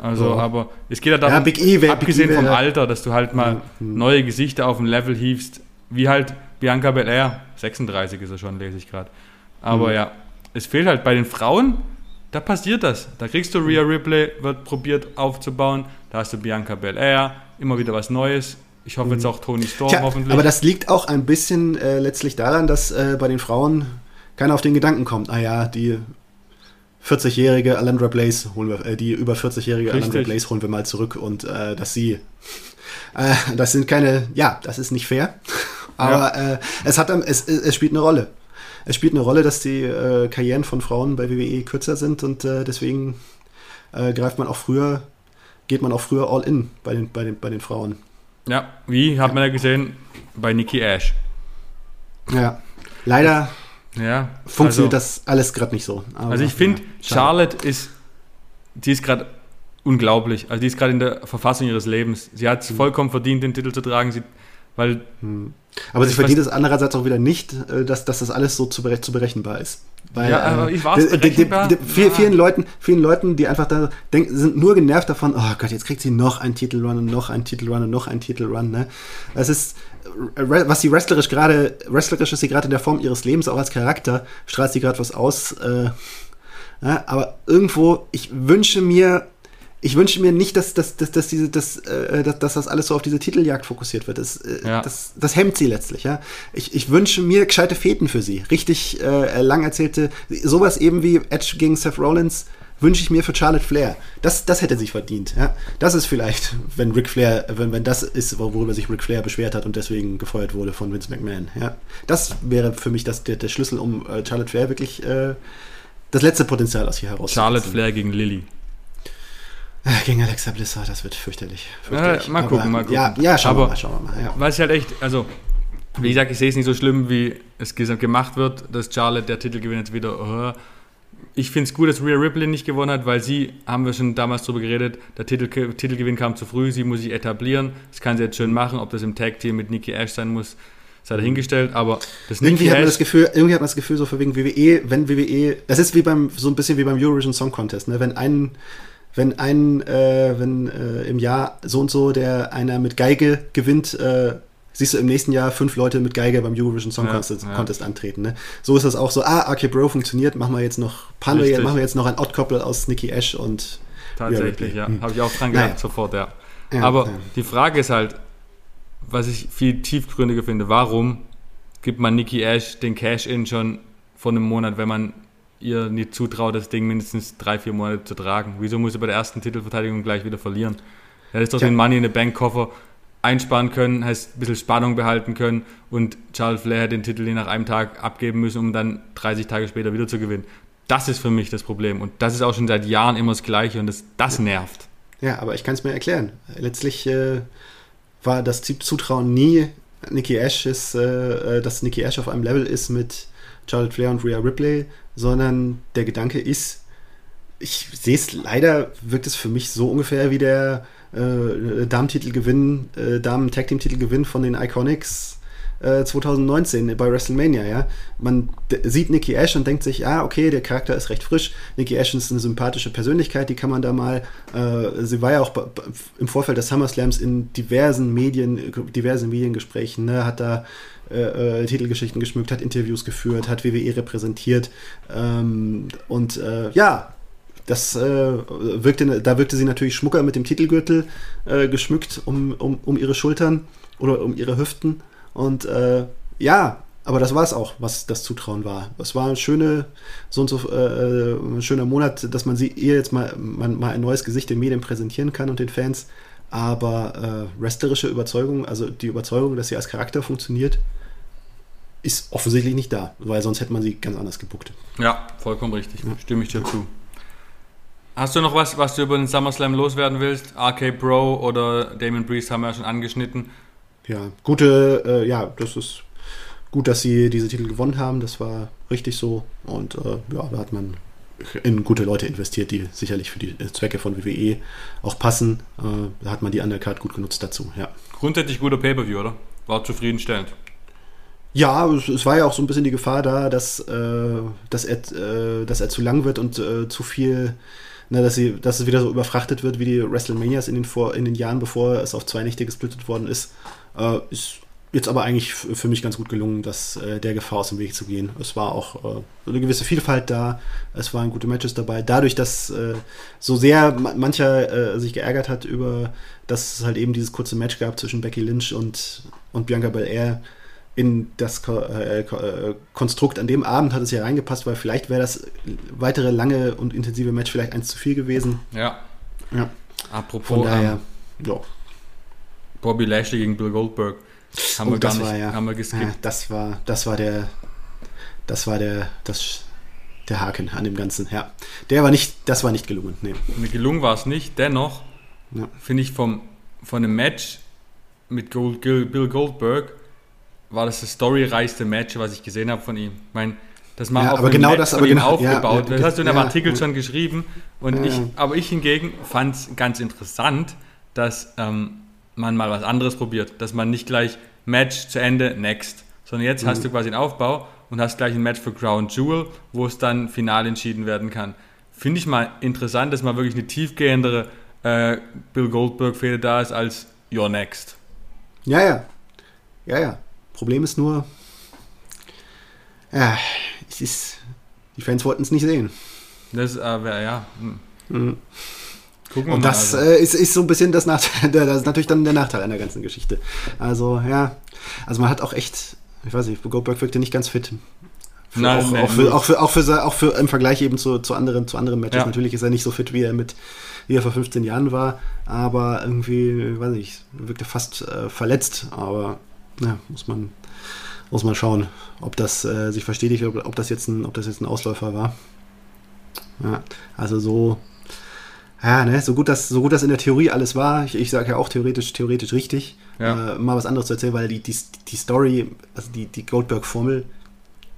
Also, so. aber es geht ja darum, ja, Big E wär, abgesehen Big e vom Alter, dass du halt mal mhm. neue Gesichter auf ein Level hiefst, wie halt Bianca Belair, 36 ist er schon, lese ich gerade. Aber mhm. ja, es fehlt halt bei den Frauen, da passiert das. Da kriegst du Rhea Ripley, wird probiert aufzubauen, da hast du Bianca Belair, immer wieder was Neues. Ich hoffe jetzt mhm. auch Tony Storm Tja, hoffentlich. Aber das liegt auch ein bisschen äh, letztlich daran, dass äh, bei den Frauen keiner auf den Gedanken kommt, ah ja, die 40-jährige Alundra Blaze holen wir, äh, die über 40-jährige Alundra Blaze holen wir mal zurück und äh, dass sie, äh, das sind keine, ja, das ist nicht fair, aber ja. äh, es hat, es, es spielt eine Rolle. Es spielt eine Rolle, dass die äh, Karrieren von Frauen bei WWE kürzer sind und äh, deswegen äh, greift man auch früher, geht man auch früher all in bei den, bei den, bei den Frauen. Ja, wie hat man ja gesehen bei Nikki Ash. Ja, leider ja, funktioniert also, das alles gerade nicht so. Aber, also ich finde, ja, Charlotte ist, die ist gerade unglaublich. Also die ist gerade in der Verfassung ihres Lebens. Sie hat es mhm. vollkommen verdient, den Titel zu tragen, sie, weil... Mhm. Aber sie verdient es andererseits auch wieder nicht, äh, dass, dass das alles so zu, bere zu berechenbar ist. Weil, ja, aber ich war es ja. vielen, Leuten, vielen Leuten, die einfach da denken, sind nur genervt davon, oh Gott, jetzt kriegt sie noch einen Titelrun und noch einen Titelrun und noch einen Titelrun. Ne? Das ist was sie wrestlerisch gerade, wrestlerisch ist sie gerade in der Form ihres Lebens, auch als Charakter, strahlt sie gerade was aus. Äh, ja, aber irgendwo, ich wünsche mir, ich wünsche mir nicht, dass, dass, dass, dass, diese, dass, äh, dass, dass das alles so auf diese Titeljagd fokussiert wird. Das, äh, ja. das, das hemmt sie letztlich, ja. Ich, ich wünsche mir gescheite Fäden für sie. Richtig äh, lang erzählte, sowas eben wie Edge gegen Seth Rollins, wünsche ich mir für Charlotte Flair. Das, das hätte sich verdient. Ja? Das ist vielleicht, wenn Ric Flair, wenn, wenn das ist, worüber sich Ric Flair beschwert hat und deswegen gefeuert wurde von Vince McMahon. Ja? Das wäre für mich das, der, der Schlüssel, um äh, Charlotte Flair wirklich äh, das letzte Potenzial aus hier heraus. Charlotte Flair gegen Lilly. Äh, gegen Alexa Bliss, ah, das wird fürchterlich. fürchterlich. Äh, mal gucken, Aber, mal gucken. Ja, ja schauen Aber, wir mal. Schauen wir mal ja. Was ich halt echt, also wie gesagt, ich sehe es nicht so schlimm, wie es gemacht wird, dass Charlotte der Titelgewinn jetzt wieder, oh, ich finde es gut, dass Rhea Ripley nicht gewonnen hat, weil sie, haben wir schon damals darüber geredet, der Titel, Titelgewinn kam zu früh, sie muss sich etablieren. Das kann sie jetzt schön machen, ob das im Tag-Team mit Nikki Ash sein muss, sei dahingestellt, aber das irgendwie Nikki hat man das Gefühl, irgendwie hat man das Gefühl, so für wegen WWE, wenn WWE, das ist wie beim, so ein bisschen wie beim Eurovision Song Contest, ne? wenn ein, wenn ein, äh, wenn äh, im Jahr so und so der einer mit Geige gewinnt, äh, siehst du im nächsten Jahr fünf Leute mit Geige beim Eurovision Song ja, Contest, ja. Contest, antreten. Ne? So ist das auch so, ah, RK Bro funktioniert, machen wir jetzt noch, wir, machen wir jetzt noch ein Odd-Couple aus Nicky Ash und Tatsächlich, ja. Hm. Habe ich auch dran gedacht, naja. sofort, ja. ja Aber die Frage ist halt, was ich viel tiefgründiger finde, warum gibt man Nicky Ash den Cash-In schon vor einem Monat, wenn man ihr nicht zutraut, das Ding mindestens drei, vier Monate zu tragen? Wieso muss sie bei der ersten Titelverteidigung gleich wieder verlieren? Er ist doch den Money in den Bank-Koffer einsparen können, heißt ein bisschen Spannung behalten können und Charles Flair hätte den Titel nach einem Tag abgeben müssen, um dann 30 Tage später wieder zu gewinnen. Das ist für mich das Problem und das ist auch schon seit Jahren immer das Gleiche und das, das nervt. Ja, aber ich kann es mir erklären. Letztlich äh, war das Zutrauen nie Nikki Ash ist, äh, äh, dass Nikki Ash auf einem Level ist mit Charlotte Flair und Rhea Ripley, sondern der Gedanke ist, ich sehe es leider, wirkt es für mich so ungefähr wie der äh, Damen-Titelgewinn, äh, Damen-Tag-Team-Titelgewinn von den Iconics 2019 äh, bei WrestleMania, ja. Man sieht Nikki Ash und denkt sich, ah, okay, der Charakter ist recht frisch. Nikki Ash ist eine sympathische Persönlichkeit, die kann man da mal, äh, sie war ja auch im Vorfeld des SummerSlams in diversen Medien, diversen Mediengesprächen, ne, hat da äh, äh, Titelgeschichten geschmückt, hat Interviews geführt, hat WWE repräsentiert ähm, und äh, ja, das äh, wirkte, da wirkte sie natürlich schmucker mit dem Titelgürtel äh, geschmückt um, um, um ihre Schultern oder um ihre Hüften. Und äh, ja, aber das war es auch, was das Zutrauen war. Es war ein, schöne, so und so, äh, ein schöner Monat, dass man sie ihr jetzt mal, man, mal ein neues Gesicht den Medien präsentieren kann und den Fans. Aber äh, wrestlerische Überzeugung, also die Überzeugung, dass sie als Charakter funktioniert, ist offensichtlich nicht da, weil sonst hätte man sie ganz anders gebuckt. Ja, vollkommen richtig. Ja. Stimme ich dir zu. Hast du noch was, was du über den SummerSlam loswerden willst? RK Bro oder Damon Priest haben wir ja schon angeschnitten ja, gute, äh, ja, das ist gut, dass sie diese Titel gewonnen haben. Das war richtig so. Und äh, ja, da hat man in gute Leute investiert, die sicherlich für die Zwecke von WWE auch passen. Äh, da hat man die Undercard gut genutzt dazu, ja. Grundsätzlich guter Pay-Per-View, oder? War zufriedenstellend. Ja, es, es, war ja auch so ein bisschen die Gefahr da, dass, äh, dass, er, äh, dass er zu lang wird und äh, zu viel ne, dass, sie, dass es wieder so überfrachtet wird wie die WrestleManias in den, vor, in den Jahren, bevor es auf zwei Nächte gesplittet worden ist. Äh, ist jetzt aber eigentlich für mich ganz gut gelungen, dass äh, der Gefahr aus dem Weg zu gehen. Es war auch äh, eine gewisse Vielfalt da, es waren gute Matches dabei. Dadurch, dass äh, so sehr mancher äh, sich geärgert hat über, dass es halt eben dieses kurze Match gab zwischen Becky Lynch und, und Bianca Belair, in das äh, äh, Konstrukt an dem Abend hat es ja reingepasst, weil vielleicht wäre das weitere lange und intensive Match vielleicht eins zu viel gewesen. Ja. ja. Apropos, Von daher, ähm, ja. Bobby Lashley gegen Bill Goldberg. Haben oh, wir gar nicht, war, ja. haben wir geskippt. Ja, das war, das war der, das war der, das, der Haken an dem Ganzen. Ja, der war nicht, das war nicht gelungen. Nee. Gelungen war es nicht. Dennoch ja. finde ich vom, von einem Match mit Gold, Bill Goldberg war das das storyreichste Match, was ich gesehen habe von ihm. Ich meine, das mal ja, aber genau das aber genau, aufgebaut. Ja, das hast du in einem ja, Artikel schon geschrieben. Und ich, aber ich hingegen fand es ganz interessant, dass ähm, man mal was anderes probiert, dass man nicht gleich Match zu Ende, next, sondern jetzt mhm. hast du quasi einen Aufbau und hast gleich ein Match für Crown Jewel, wo es dann final entschieden werden kann. Finde ich mal interessant, dass mal wirklich eine tiefgehendere äh, Bill Goldberg-Fehde da ist als Your Next. Ja, ja. Ja, ja. Problem ist nur, ja, es ist, die Fans wollten es nicht sehen. Das äh, wäre, ja. Hm. Mhm. Gucken wir Und mal, das also. äh, ist, ist so ein bisschen das Nachteil, das ist natürlich dann der Nachteil an der ganzen Geschichte. Also, ja, also man hat auch echt, ich weiß nicht, Goldberg wirkte nicht ganz fit. Für Nein, auch, nee, auch, für, auch, für, auch, für, auch für im Vergleich eben zu, zu anderen, zu anderen Matches. Ja. Natürlich ist er nicht so fit, wie er mit wie er vor 15 Jahren war, aber irgendwie, weiß ich, wirkte fast äh, verletzt. Aber ja, muss man, muss man schauen, ob das äh, sich verstetigt, ob, ob, das jetzt ein, ob das jetzt ein Ausläufer war. Ja, also so, ja, ne, so gut das, so gut das in der Theorie alles war, ich, ich sage ja auch theoretisch, theoretisch richtig, ja. äh, mal was anderes zu erzählen, weil die, die, die Story, also die, die Goldberg-Formel,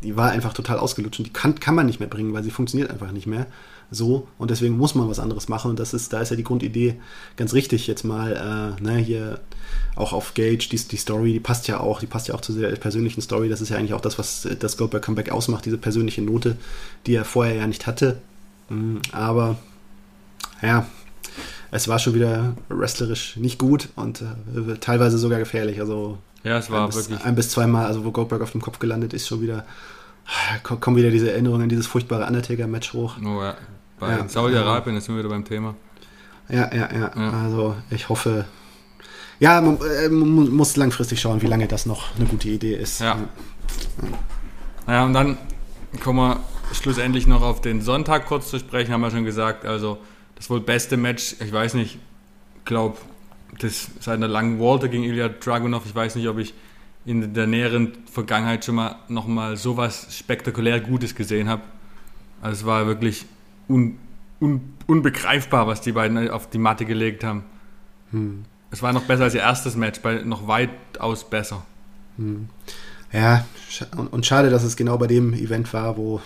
die war einfach total ausgelutscht und die kann, kann man nicht mehr bringen, weil sie funktioniert einfach nicht mehr so und deswegen muss man was anderes machen und das ist, da ist ja die Grundidee ganz richtig jetzt mal, äh, ne, hier auch auf Gage, die, die Story, die passt ja auch, die passt ja auch zu der persönlichen Story, das ist ja eigentlich auch das, was das Goldberg Comeback ausmacht, diese persönliche Note, die er vorher ja nicht hatte, mhm, aber ja, es war schon wieder wrestlerisch nicht gut und äh, teilweise sogar gefährlich, also Ja, es war ein bis, wirklich. Ein bis zweimal, also wo Goldberg auf dem Kopf gelandet ist, schon wieder. Kommen wieder diese Erinnerungen an dieses furchtbare Undertaker-Match hoch. Oh, ja. Bei ja, Saudi-Arabien sind wir wieder beim Thema. Ja, ja, ja, ja. Also ich hoffe. Ja, man, äh, man, muss langfristig schauen, wie lange das noch eine gute Idee ist. Ja. Naja, und dann kommen wir schlussendlich noch auf den Sonntag kurz zu sprechen, haben wir schon gesagt. Also das wohl beste Match, ich weiß nicht, glaube, das seit einer langen Walter gegen Ilya Dragunov, ich weiß nicht, ob ich in der näheren Vergangenheit schon mal nochmal so was spektakulär Gutes gesehen habe. Also es war wirklich un, un, unbegreifbar, was die beiden auf die Matte gelegt haben. Hm. Es war noch besser als ihr erstes Match, bei, noch weitaus besser. Hm. Ja, und schade, dass es genau bei dem Event war, wo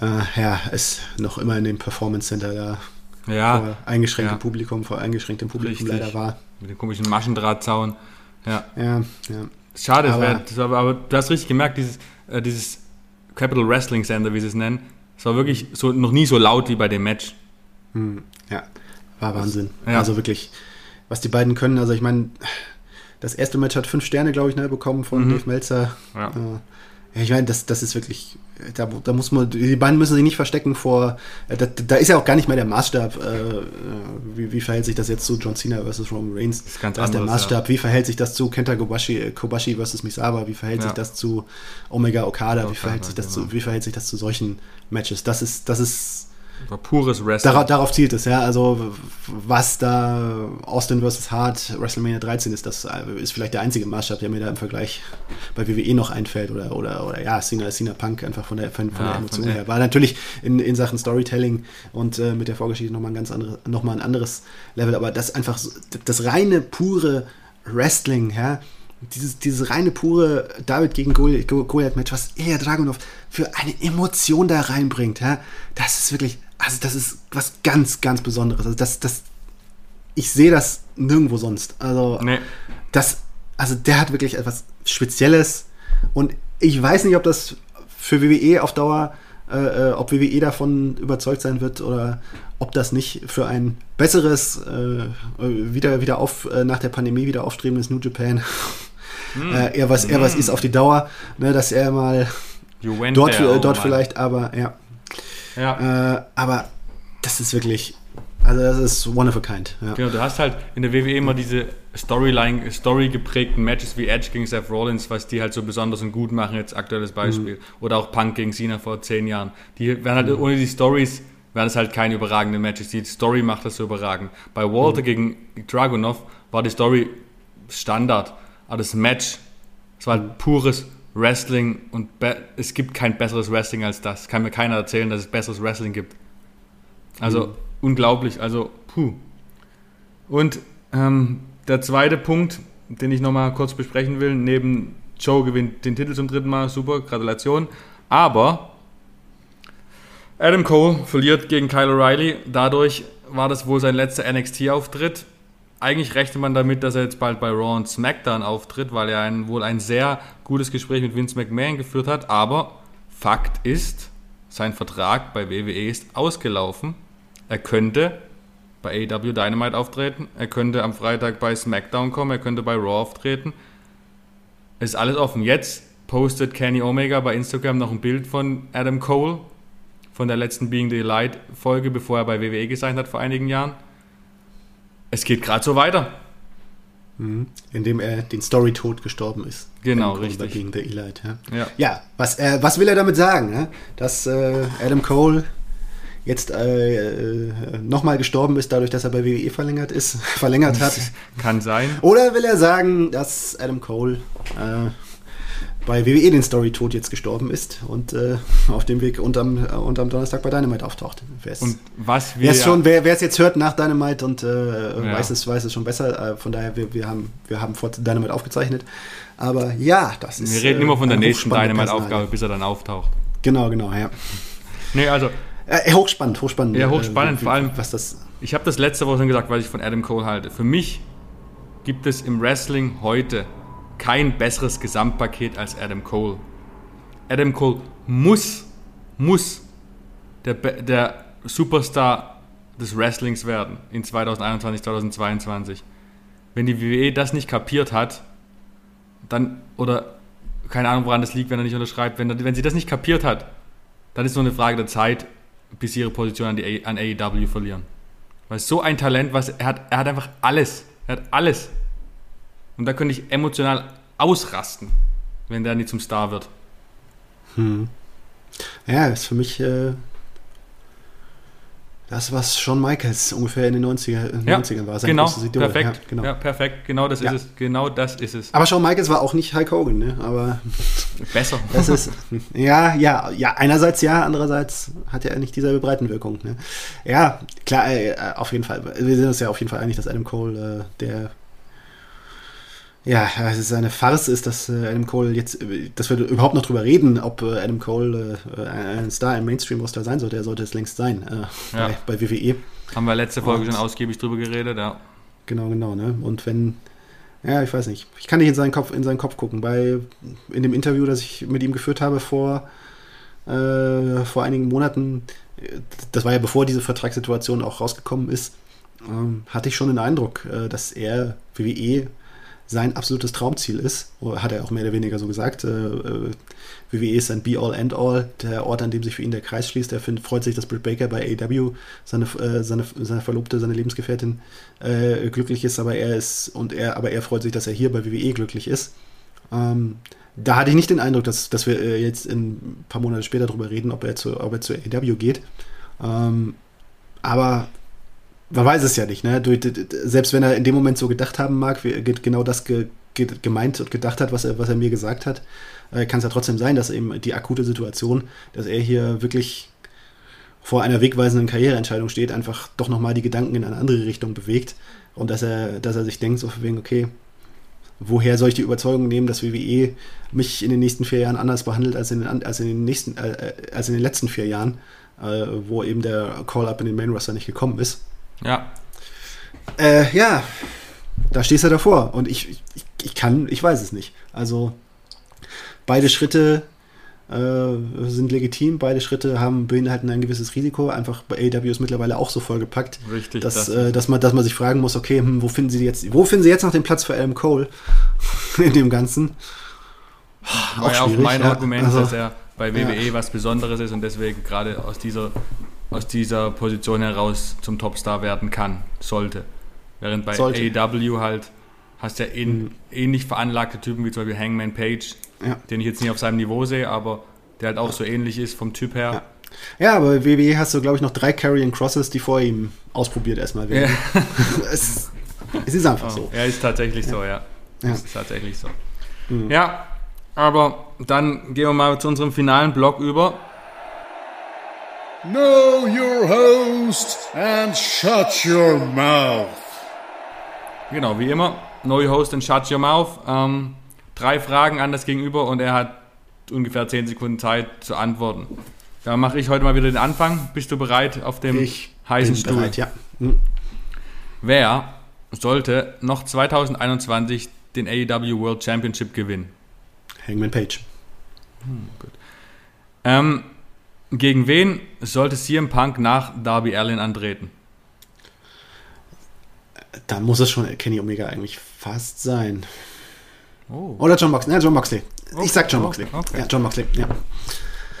äh, ja, es noch immer in dem Performance Center da ja, vor eingeschränktem ja. Publikum, vor eingeschränktem Publikum Richtig. leider war. Mit dem komischen Maschendrahtzaun. Ja. Ja, ja. Schade, aber, wär, war, aber du hast richtig gemerkt, dieses, äh, dieses Capital Wrestling Center, wie sie es nennen, es war wirklich so, noch nie so laut wie bei dem Match. Hm, ja, war Wahnsinn. Ja. Also wirklich, was die beiden können, also ich meine, das erste Match hat fünf Sterne, glaube ich, ne, bekommen von mhm. Dave Meltzer. Ja. Äh, ja, ich meine, das, das ist wirklich, da, da muss man, die beiden müssen sich nicht verstecken vor, äh, da, da ist ja auch gar nicht mehr der Maßstab, äh, wie, wie verhält sich das jetzt zu John Cena versus Roman Reigns? Das ist ganz da ist der Maßstab, ja. wie verhält sich das zu Kenta Kobashi, äh, Kobashi versus Misawa, wie verhält ja. sich das zu Omega Okada, wie verhält sich das genau. zu, wie verhält sich das zu solchen Matches? Das ist, das ist, war pures Wrestling. Darauf, darauf, zielt es, ja. Also, was da Austin vs. Hart, WrestleMania 13 ist, das äh, ist vielleicht der einzige Maßstab, der mir da im Vergleich bei WWE noch einfällt. Oder, oder, oder ja, Cena, Cena Punk einfach von der, von, von ja, der Emotion von her. War natürlich in, in Sachen Storytelling und äh, mit der Vorgeschichte nochmal ein ganz andere, nochmal ein anderes Level. Aber das einfach, das reine, pure Wrestling, ja dieses, dieses reine pure David gegen Goliath-Match, was Ilya Dragunov für eine Emotion da reinbringt, ja, das ist wirklich also das ist was ganz, ganz Besonderes. Also das, das, ich sehe das nirgendwo sonst. Also nee. das, also der hat wirklich etwas Spezielles und ich weiß nicht, ob das für WWE auf Dauer, äh, äh ob WWE davon überzeugt sein wird oder ob das nicht für ein besseres, äh, wieder, wieder auf, äh, nach der Pandemie wieder aufstrebendes New Japan mm. eher, was, eher was hm. ist auf die Dauer, ne, dass er mal dort, dort vielleicht, aber ja. Ja. Äh, aber das ist wirklich, also das ist one of a kind. Ja. Genau, du hast halt in der WWE immer diese Storyline, Story geprägten Matches wie Edge gegen Seth Rollins, was die halt so besonders und gut machen, jetzt aktuelles Beispiel. Mhm. Oder auch Punk gegen Cena vor zehn Jahren. Die werden halt mhm. ohne die Stories wären es halt keine überragenden Matches. Die Story macht das so überragend. Bei Walter mhm. gegen Dragunov war die Story Standard, aber das Match, es war halt mhm. pures Wrestling und es gibt kein besseres Wrestling als das. Kann mir keiner erzählen, dass es besseres Wrestling gibt. Also mhm. unglaublich, also puh. Und ähm, der zweite Punkt, den ich nochmal kurz besprechen will, neben Joe gewinnt den Titel zum dritten Mal, super, Gratulation. Aber Adam Cole verliert gegen Kyle O'Reilly. Dadurch war das wohl sein letzter NXT-Auftritt eigentlich rechnet man damit, dass er jetzt bald bei Raw und SmackDown auftritt, weil er ein, wohl ein sehr gutes Gespräch mit Vince McMahon geführt hat. Aber Fakt ist, sein Vertrag bei WWE ist ausgelaufen. Er könnte bei AW Dynamite auftreten, er könnte am Freitag bei SmackDown kommen, er könnte bei Raw auftreten. Ist alles offen. Jetzt postet Kenny Omega bei Instagram noch ein Bild von Adam Cole von der letzten Being the Light Folge, bevor er bei WWE gesigned hat vor einigen Jahren es geht gerade so weiter. Mhm. Indem er den Story-Tod gestorben ist. Genau, richtig. Gegen der Elite. Ja, ja. ja was, äh, was will er damit sagen? Ne? Dass äh, Adam Cole jetzt äh, äh, nochmal gestorben ist, dadurch, dass er bei WWE verlängert ist, verlängert hat. Kann sein. Oder will er sagen, dass Adam Cole äh, bei WWE den Story-Tod jetzt gestorben ist und äh, auf dem Weg unterm, äh, unterm Donnerstag bei Dynamite auftaucht. Wer's, und was wir. Ja schon, wer es jetzt hört nach Dynamite und äh, ja. weiß, es, weiß es schon besser, äh, von daher, wir, wir, haben, wir haben vor Dynamite aufgezeichnet. Aber ja, das ist. Wir reden immer von der nächsten Dynamite-Aufgabe, bis er dann auftaucht. Genau, genau, ja. Nee, also. Äh, hochspannend, hochspannend. Ja, hochspannend, vor allem. Was das. Ich habe das letzte Woche schon gesagt, weil ich von Adam Cole halte. Für mich gibt es im Wrestling heute kein besseres Gesamtpaket als Adam Cole. Adam Cole muss, muss der, der Superstar des Wrestlings werden in 2021, 2022. Wenn die WWE das nicht kapiert hat, dann, oder keine Ahnung, woran das liegt, wenn er nicht unterschreibt, wenn, wenn sie das nicht kapiert hat, dann ist nur eine Frage der Zeit, bis sie ihre Position an, die, an AEW verlieren. Weil so ein Talent, was er hat, er hat einfach alles. Er hat alles. Und da könnte ich emotional ausrasten, wenn der nicht zum Star wird. Hm. Ja, ist für mich äh, das, was Shawn Michaels ungefähr in den 90er, ja, 90ern war. Sein genau, perfekt, ja, genau. Ja, perfekt, genau das ist es. Genau das ist es. Aber Shawn Michaels war auch nicht Hulk Hogan, ne? Aber besser. Das ist, ja, ja, ja, einerseits ja, andererseits hat er nicht dieselbe Breitenwirkung. Ne? Ja, klar, äh, auf jeden Fall. Wir sind uns ja auf jeden Fall einig, dass Adam Cole äh, der ja, es ist eine Farce ist, dass äh, Adam Cole jetzt, äh, dass wir überhaupt noch drüber reden, ob äh, Adam Cole äh, ein Star im Mainstream-Roster sein sollte. Er sollte es längst sein ja. bei, bei, WWE. Haben wir letzte Folge Und, schon ausgiebig drüber geredet, ja. Genau, genau, ne? Und wenn, ja, ich weiß nicht, ich kann nicht in seinen Kopf, in seinen Kopf gucken. Bei, in dem Interview, das ich mit ihm geführt habe vor, vor einigen Monaten, das war ja bevor diese Vertragssituation auch rausgekommen ist, ähm, hatte ich schon den Eindruck, dass er WWE sein absolutes Traumziel ist, hat er auch mehr oder weniger so gesagt. Äh, äh WWE ist ein Be-All, End-All, der Ort, an dem sich für ihn der Kreis schließt. Er find, freut sich, dass Britt Baker bei AW seine, äh, seine, seine Verlobte, seine Lebensgefährtin äh, glücklich ist, aber er ist und er, aber er freut sich, dass er hier bei WWE glücklich ist. Ähm, da hatte ich nicht den Eindruck, dass, dass wir jetzt ein paar Monate später darüber reden, ob er zu, ob er zu AW geht. Ähm, aber man weiß es ja nicht, ne? selbst wenn er in dem Moment so gedacht haben mag, wie, genau das ge, ge, gemeint und gedacht hat, was er, was er mir gesagt hat, äh, kann es ja trotzdem sein, dass eben die akute Situation, dass er hier wirklich vor einer wegweisenden Karriereentscheidung steht, einfach doch nochmal die Gedanken in eine andere Richtung bewegt und dass er, dass er sich denkt, so wegen, okay, woher soll ich die Überzeugung nehmen, dass WWE mich in den nächsten vier Jahren anders behandelt als in den, als in den, nächsten, äh, als in den letzten vier Jahren, äh, wo eben der Call-Up in den Main Roster nicht gekommen ist. Ja. Äh, ja, da stehst du davor und ich, ich, ich kann, ich weiß es nicht. Also beide Schritte äh, sind legitim, beide Schritte haben beinhalten ein gewisses Risiko. Einfach bei AW ist mittlerweile auch so vollgepackt, Richtig, dass, das äh, dass, man, dass man sich fragen muss, okay, hm, wo finden sie jetzt, wo finden sie jetzt noch den Platz für Adam Cole in dem Ganzen? War auch ja auch mein ja. Argument, also, dass er bei WWE ja. was Besonderes ist und deswegen gerade aus dieser aus dieser Position heraus zum Topstar werden kann, sollte. Während bei sollte. AEW halt hast ja ähn, mhm. ähnlich veranlagte Typen wie zum Beispiel Hangman Page, ja. den ich jetzt nicht auf seinem Niveau sehe, aber der halt auch ja. so ähnlich ist vom Typ her. Ja, ja aber WWE hast du, glaube ich, noch drei Carrying Crosses, die vor ihm ausprobiert erstmal werden. Ja. es, es, ist einfach oh, so. Er ist tatsächlich so, ja. ja. Es ist tatsächlich so. Mhm. Ja, aber dann gehen wir mal zu unserem finalen Block über. Know your host and shut your mouth. Genau, wie immer. Know your host and shut your mouth. Ähm, drei Fragen an das Gegenüber und er hat ungefähr 10 Sekunden Zeit zu antworten. Da mache ich heute mal wieder den Anfang. Bist du bereit auf dem ich heißen bin Stuhl? Bereit, ja. Hm. Wer sollte noch 2021 den AEW World Championship gewinnen? Hangman Page. Hm, gut. Ähm, gegen wen sollte CM Punk nach Darby Allin antreten? Da muss es schon Kenny Omega eigentlich fast sein. Oh. Oder John Moxley. Ja, John Moxley. Okay. Ich sag John Moxley. Okay. Ja, John Moxley. Ja.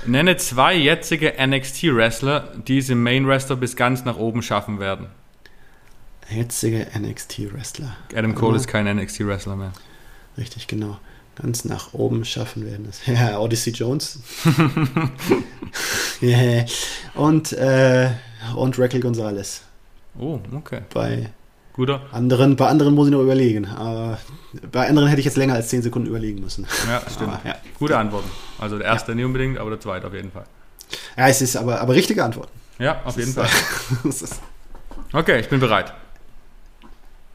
Nenne zwei jetzige NXT-Wrestler, die es im Main-Wrestler bis ganz nach oben schaffen werden. Jetzige NXT-Wrestler. Adam Cole oh. ist kein NXT-Wrestler mehr. Richtig, genau ganz nach oben schaffen werden. Ja, Odyssey Jones. yeah. Und, äh, und Raquel Gonzalez. Oh, okay. Bei Guter. Anderen, bei anderen muss ich noch überlegen. Aber bei anderen hätte ich jetzt länger als 10 Sekunden überlegen müssen. Ja, stimmt. Aber, ja. Gute Antworten. Also der erste ja. nicht unbedingt, aber der zweite auf jeden Fall. Ja, es ist aber, aber richtige Antworten. Ja, auf das jeden ist, Fall. okay, ich bin bereit.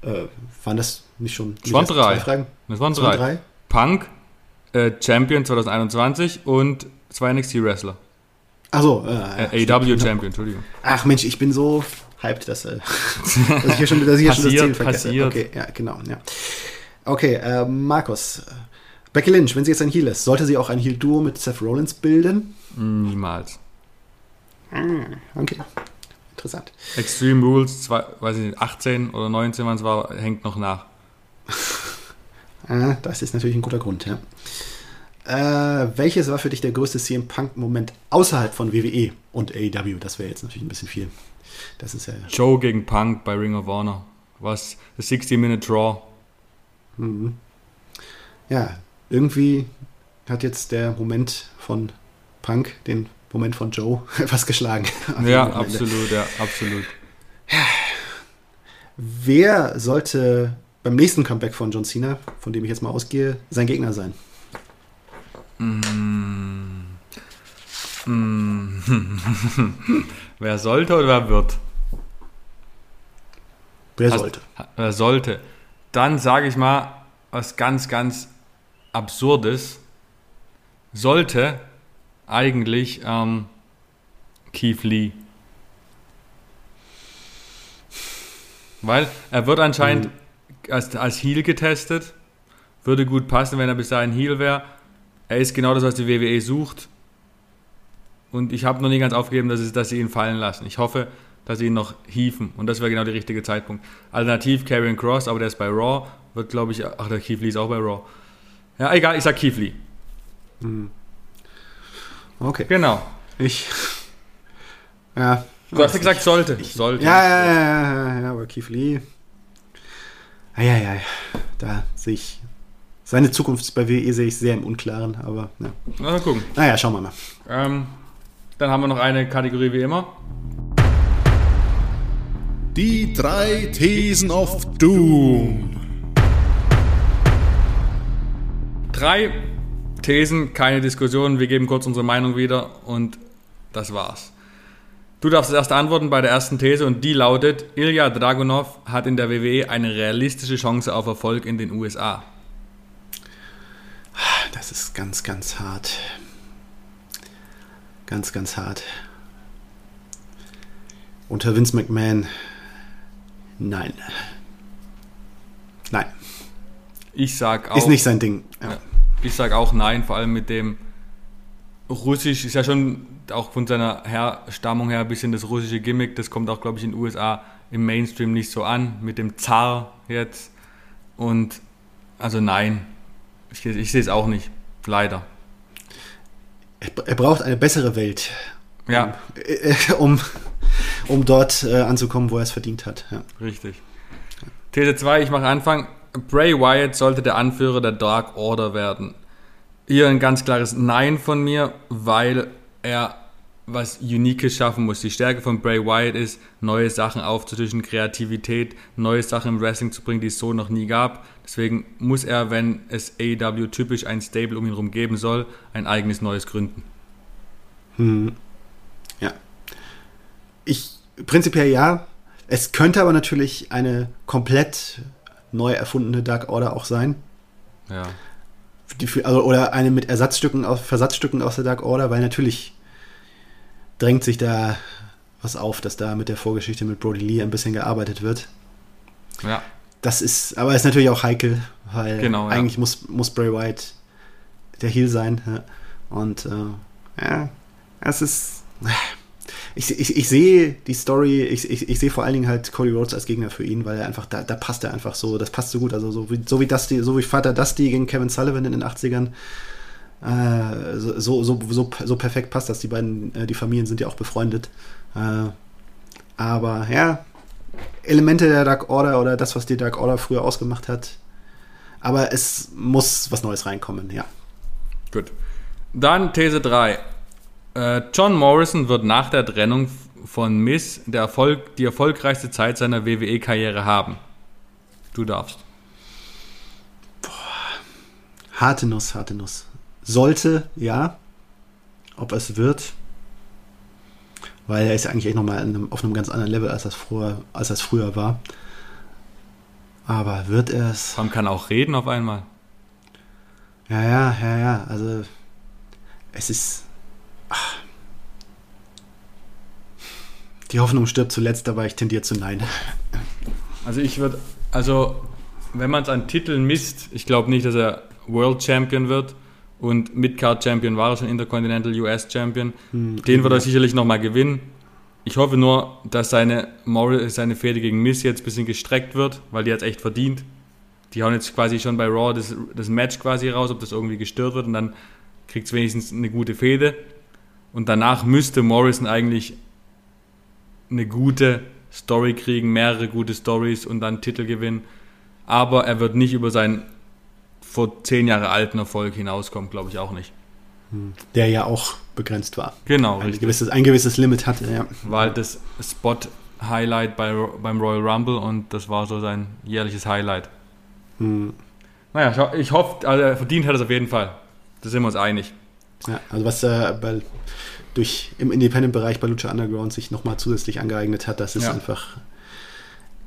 Äh, waren das nicht schon das waren drei. Fragen? Das waren drei. Das waren drei. Punk, äh, Champion 2021 und zwei NXT-Wrestler. Achso, äh, äh, AW Champion, Entschuldigung. Ach Mensch, ich bin so hyped, dass, äh, dass ich hier schon, dass ich hier passiert, schon das Ziel passiert. Okay, ja, genau. Ja. Okay, äh, Markus. Becky Lynch, wenn sie jetzt ein Heel ist, sollte sie auch ein Heel-Duo mit Seth Rollins bilden? Niemals. Ah, okay. Interessant. Extreme Rules, zwei, weiß ich nicht, 18 oder 19, wann es war, hängt noch nach. Äh, das ist natürlich ein guter Grund, ja. Äh, welches war für dich der größte CM Punk-Moment außerhalb von WWE und AEW? Das wäre jetzt natürlich ein bisschen viel. Das ist ja. Joe gegen Punk bei Ring of Honor. Was? The 60-Minute Draw. Mhm. Ja, irgendwie hat jetzt der Moment von Punk den Moment von Joe etwas geschlagen. Ja, absolut, ja, absolut. Wer sollte beim nächsten Comeback von John Cena, von dem ich jetzt mal ausgehe, sein Gegner sein? Mm. Mm. wer sollte oder wer wird? Wer sollte? wer sollte? Dann sage ich mal was ganz, ganz Absurdes. Sollte eigentlich ähm, Keith Lee. Weil er wird anscheinend mhm. Als, als Heel getestet. Würde gut passen, wenn er bis dahin Heel wäre. Er ist genau das, was die WWE sucht. Und ich habe noch nie ganz aufgegeben, dass, es, dass sie ihn fallen lassen. Ich hoffe, dass sie ihn noch hieven. Und das wäre genau der richtige Zeitpunkt. Alternativ Karrion Cross, aber der ist bei Raw. Wird, glaube ich, ach, der Keith Lee ist auch bei Raw. Ja, egal, ich sag Keith Lee. Mhm. Okay. Genau. Ich. Ja. Du hast ja gesagt, sollte. Ich, sollte. Ja, ja, ja, ja, ja, aber Keith Lee. Ah, ja, ja, da sehe ich. Seine Zukunft bei WE sehe ich sehr im Unklaren, aber ja. Na, gucken. Naja, schauen wir mal. Ähm, dann haben wir noch eine Kategorie wie immer. Die drei Thesen of Doom. Drei Thesen, keine Diskussion. Wir geben kurz unsere Meinung wieder und das war's. Du darfst das erste antworten bei der ersten These und die lautet: Ilya Dragunov hat in der WWE eine realistische Chance auf Erfolg in den USA. Das ist ganz, ganz hart. Ganz, ganz hart. Unter Vince McMahon. Nein. Nein. Ich sag auch. Ist nicht sein Ding. Ja. Ich sag auch nein, vor allem mit dem Russisch ist ja schon auch von seiner Herstammung her ein bisschen das russische Gimmick. Das kommt auch, glaube ich, in den USA im Mainstream nicht so an, mit dem Zar jetzt. Und also nein, ich, ich sehe es auch nicht, leider. Er braucht eine bessere Welt. Ja. Um, um dort äh, anzukommen, wo er es verdient hat. Ja. Richtig. These 2, ich mache Anfang. Bray Wyatt sollte der Anführer der Dark Order werden. Hier ein ganz klares Nein von mir, weil er was Uniques schaffen muss. Die Stärke von Bray Wyatt ist, neue Sachen aufzutischen, Kreativität, neue Sachen im Wrestling zu bringen, die es so noch nie gab. Deswegen muss er, wenn es AEW typisch ein Stable um ihn herum geben soll, ein eigenes neues gründen. Hm. Ja. Ich, prinzipiell ja. Es könnte aber natürlich eine komplett neu erfundene Dark Order auch sein. Ja. Die, also, oder eine mit Ersatzstücken, Versatzstücken aus der Dark Order, weil natürlich drängt sich da was auf, dass da mit der Vorgeschichte mit Brody Lee ein bisschen gearbeitet wird. Ja. Das ist, aber ist natürlich auch heikel, weil genau, eigentlich ja. muss, muss Bray White der Heel sein. Ja. Und äh, ja, es ist. Ich, ich, ich sehe die Story, ich, ich, ich sehe vor allen Dingen halt Cody Rhodes als Gegner für ihn, weil er einfach, da, da passt er einfach so, das passt so gut. Also so wie, so wie Dusty, so wie Vater Dusty gegen Kevin Sullivan in den 80ern. Äh, so, so, so, so, perfekt passt das. Die beiden, äh, die Familien sind ja auch befreundet. Äh, aber ja, Elemente der Dark Order oder das, was die Dark Order früher ausgemacht hat. Aber es muss was Neues reinkommen, ja. Gut. Dann These 3. Äh, John Morrison wird nach der Trennung von Miss der Erfolg, die erfolgreichste Zeit seiner WWE-Karriere haben. Du darfst. Boah. Harte Nuss, harte Nuss. Sollte, ja. Ob es wird, weil er ist ja eigentlich echt nochmal auf einem ganz anderen Level, als das, früher, als das früher war. Aber wird er es. Man kann auch reden auf einmal. Ja, ja, ja, ja. Also, es ist. Ach. Die Hoffnung stirbt zuletzt, aber ich tendiere zu Nein. Also, ich würde. Also, wenn man es an Titeln misst, ich glaube nicht, dass er World Champion wird und Midcard Champion war er schon, Intercontinental US Champion. Hm, Den wird er sicherlich nochmal gewinnen. Ich hoffe nur, dass seine, seine Fehde gegen Miss jetzt ein bisschen gestreckt wird, weil die hat es echt verdient. die hauen jetzt quasi schon bei Raw das, das Match quasi raus, ob das irgendwie gestört wird und dann kriegt es wenigstens eine gute Fehde. Und danach müsste Morrison eigentlich eine gute Story kriegen, mehrere gute Stories und dann Titel gewinnen. Aber er wird nicht über seinen vor zehn Jahre alten Erfolg hinauskommen, glaube ich auch nicht. Der ja auch begrenzt war. Genau, ein gewisses, ein gewisses Limit hatte, ja. War halt das Spot-Highlight bei, beim Royal Rumble und das war so sein jährliches Highlight. Hm. Naja, ich hoffe, also verdient hat es auf jeden Fall. Da sind wir uns einig. Ja, also was er äh, bei, durch im Independent-Bereich bei Lucha Underground sich nochmal zusätzlich angeeignet hat, das ist ja. einfach.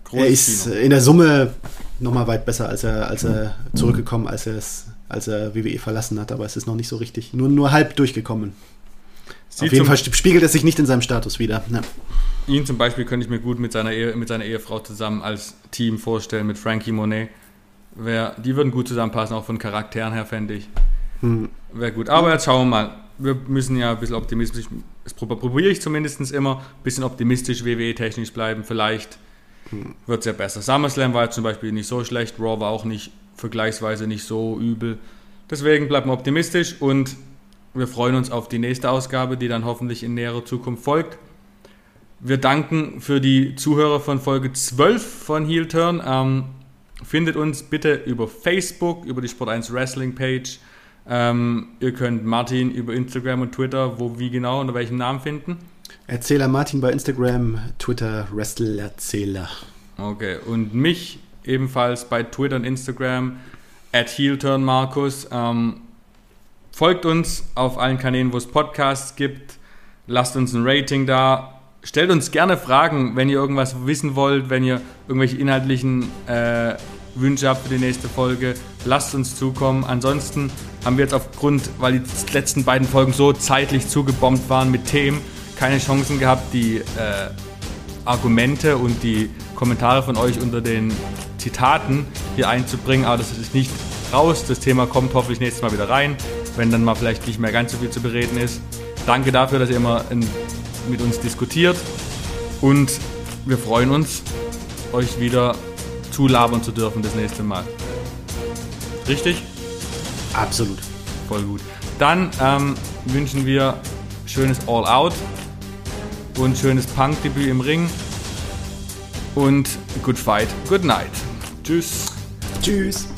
Großes er ist Kino. in der Summe nochmal weit besser, als er, als er zurückgekommen, als er es, als er WWE verlassen hat, aber es ist noch nicht so richtig. Nur, nur halb durchgekommen. Sieht Auf jeden Fall spiegelt es sich nicht in seinem Status wieder. Ja. Ihn zum Beispiel könnte ich mir gut mit seiner, Ehe, mit seiner Ehefrau zusammen als Team vorstellen, mit Frankie Monet. Wär, die würden gut zusammenpassen, auch von Charakteren her, fände ich. Hm. Wäre gut. Aber jetzt schauen wir mal. Wir müssen ja ein bisschen optimistisch, das probiere ich zumindest immer, ein bisschen optimistisch WWE-technisch bleiben. Vielleicht. Wird es ja besser. SummerSlam war zum Beispiel nicht so schlecht, Raw war auch nicht vergleichsweise nicht so übel. Deswegen bleiben wir optimistisch und wir freuen uns auf die nächste Ausgabe, die dann hoffentlich in näherer Zukunft folgt. Wir danken für die Zuhörer von Folge 12 von Heel Turn. Ähm, findet uns bitte über Facebook, über die Sport 1 Wrestling Page ähm, ihr könnt Martin über Instagram und Twitter, wo wie genau, unter welchem Namen finden? Erzähler Martin bei Instagram, Twitter Wrestlerzähler. Okay, und mich ebenfalls bei Twitter und Instagram at HeelTurnMarkus. Ähm, folgt uns auf allen Kanälen, wo es Podcasts gibt. Lasst uns ein Rating da. Stellt uns gerne Fragen, wenn ihr irgendwas wissen wollt, wenn ihr irgendwelche inhaltlichen äh, Wünsche habt für die nächste Folge. Lasst uns zukommen. Ansonsten haben wir jetzt aufgrund, weil die letzten beiden Folgen so zeitlich zugebombt waren mit Themen, keine Chancen gehabt, die äh, Argumente und die Kommentare von euch unter den Zitaten hier einzubringen. Aber das ist nicht raus. Das Thema kommt hoffentlich nächstes Mal wieder rein, wenn dann mal vielleicht nicht mehr ganz so viel zu bereden ist. Danke dafür, dass ihr immer in, mit uns diskutiert. Und wir freuen uns, euch wieder zulabern zu dürfen das nächste Mal. Richtig? Absolut. Voll gut. Dann ähm, wünschen wir schönes All Out und schönes Punk-Debüt im Ring und Good Fight, Good Night. Tschüss. Tschüss.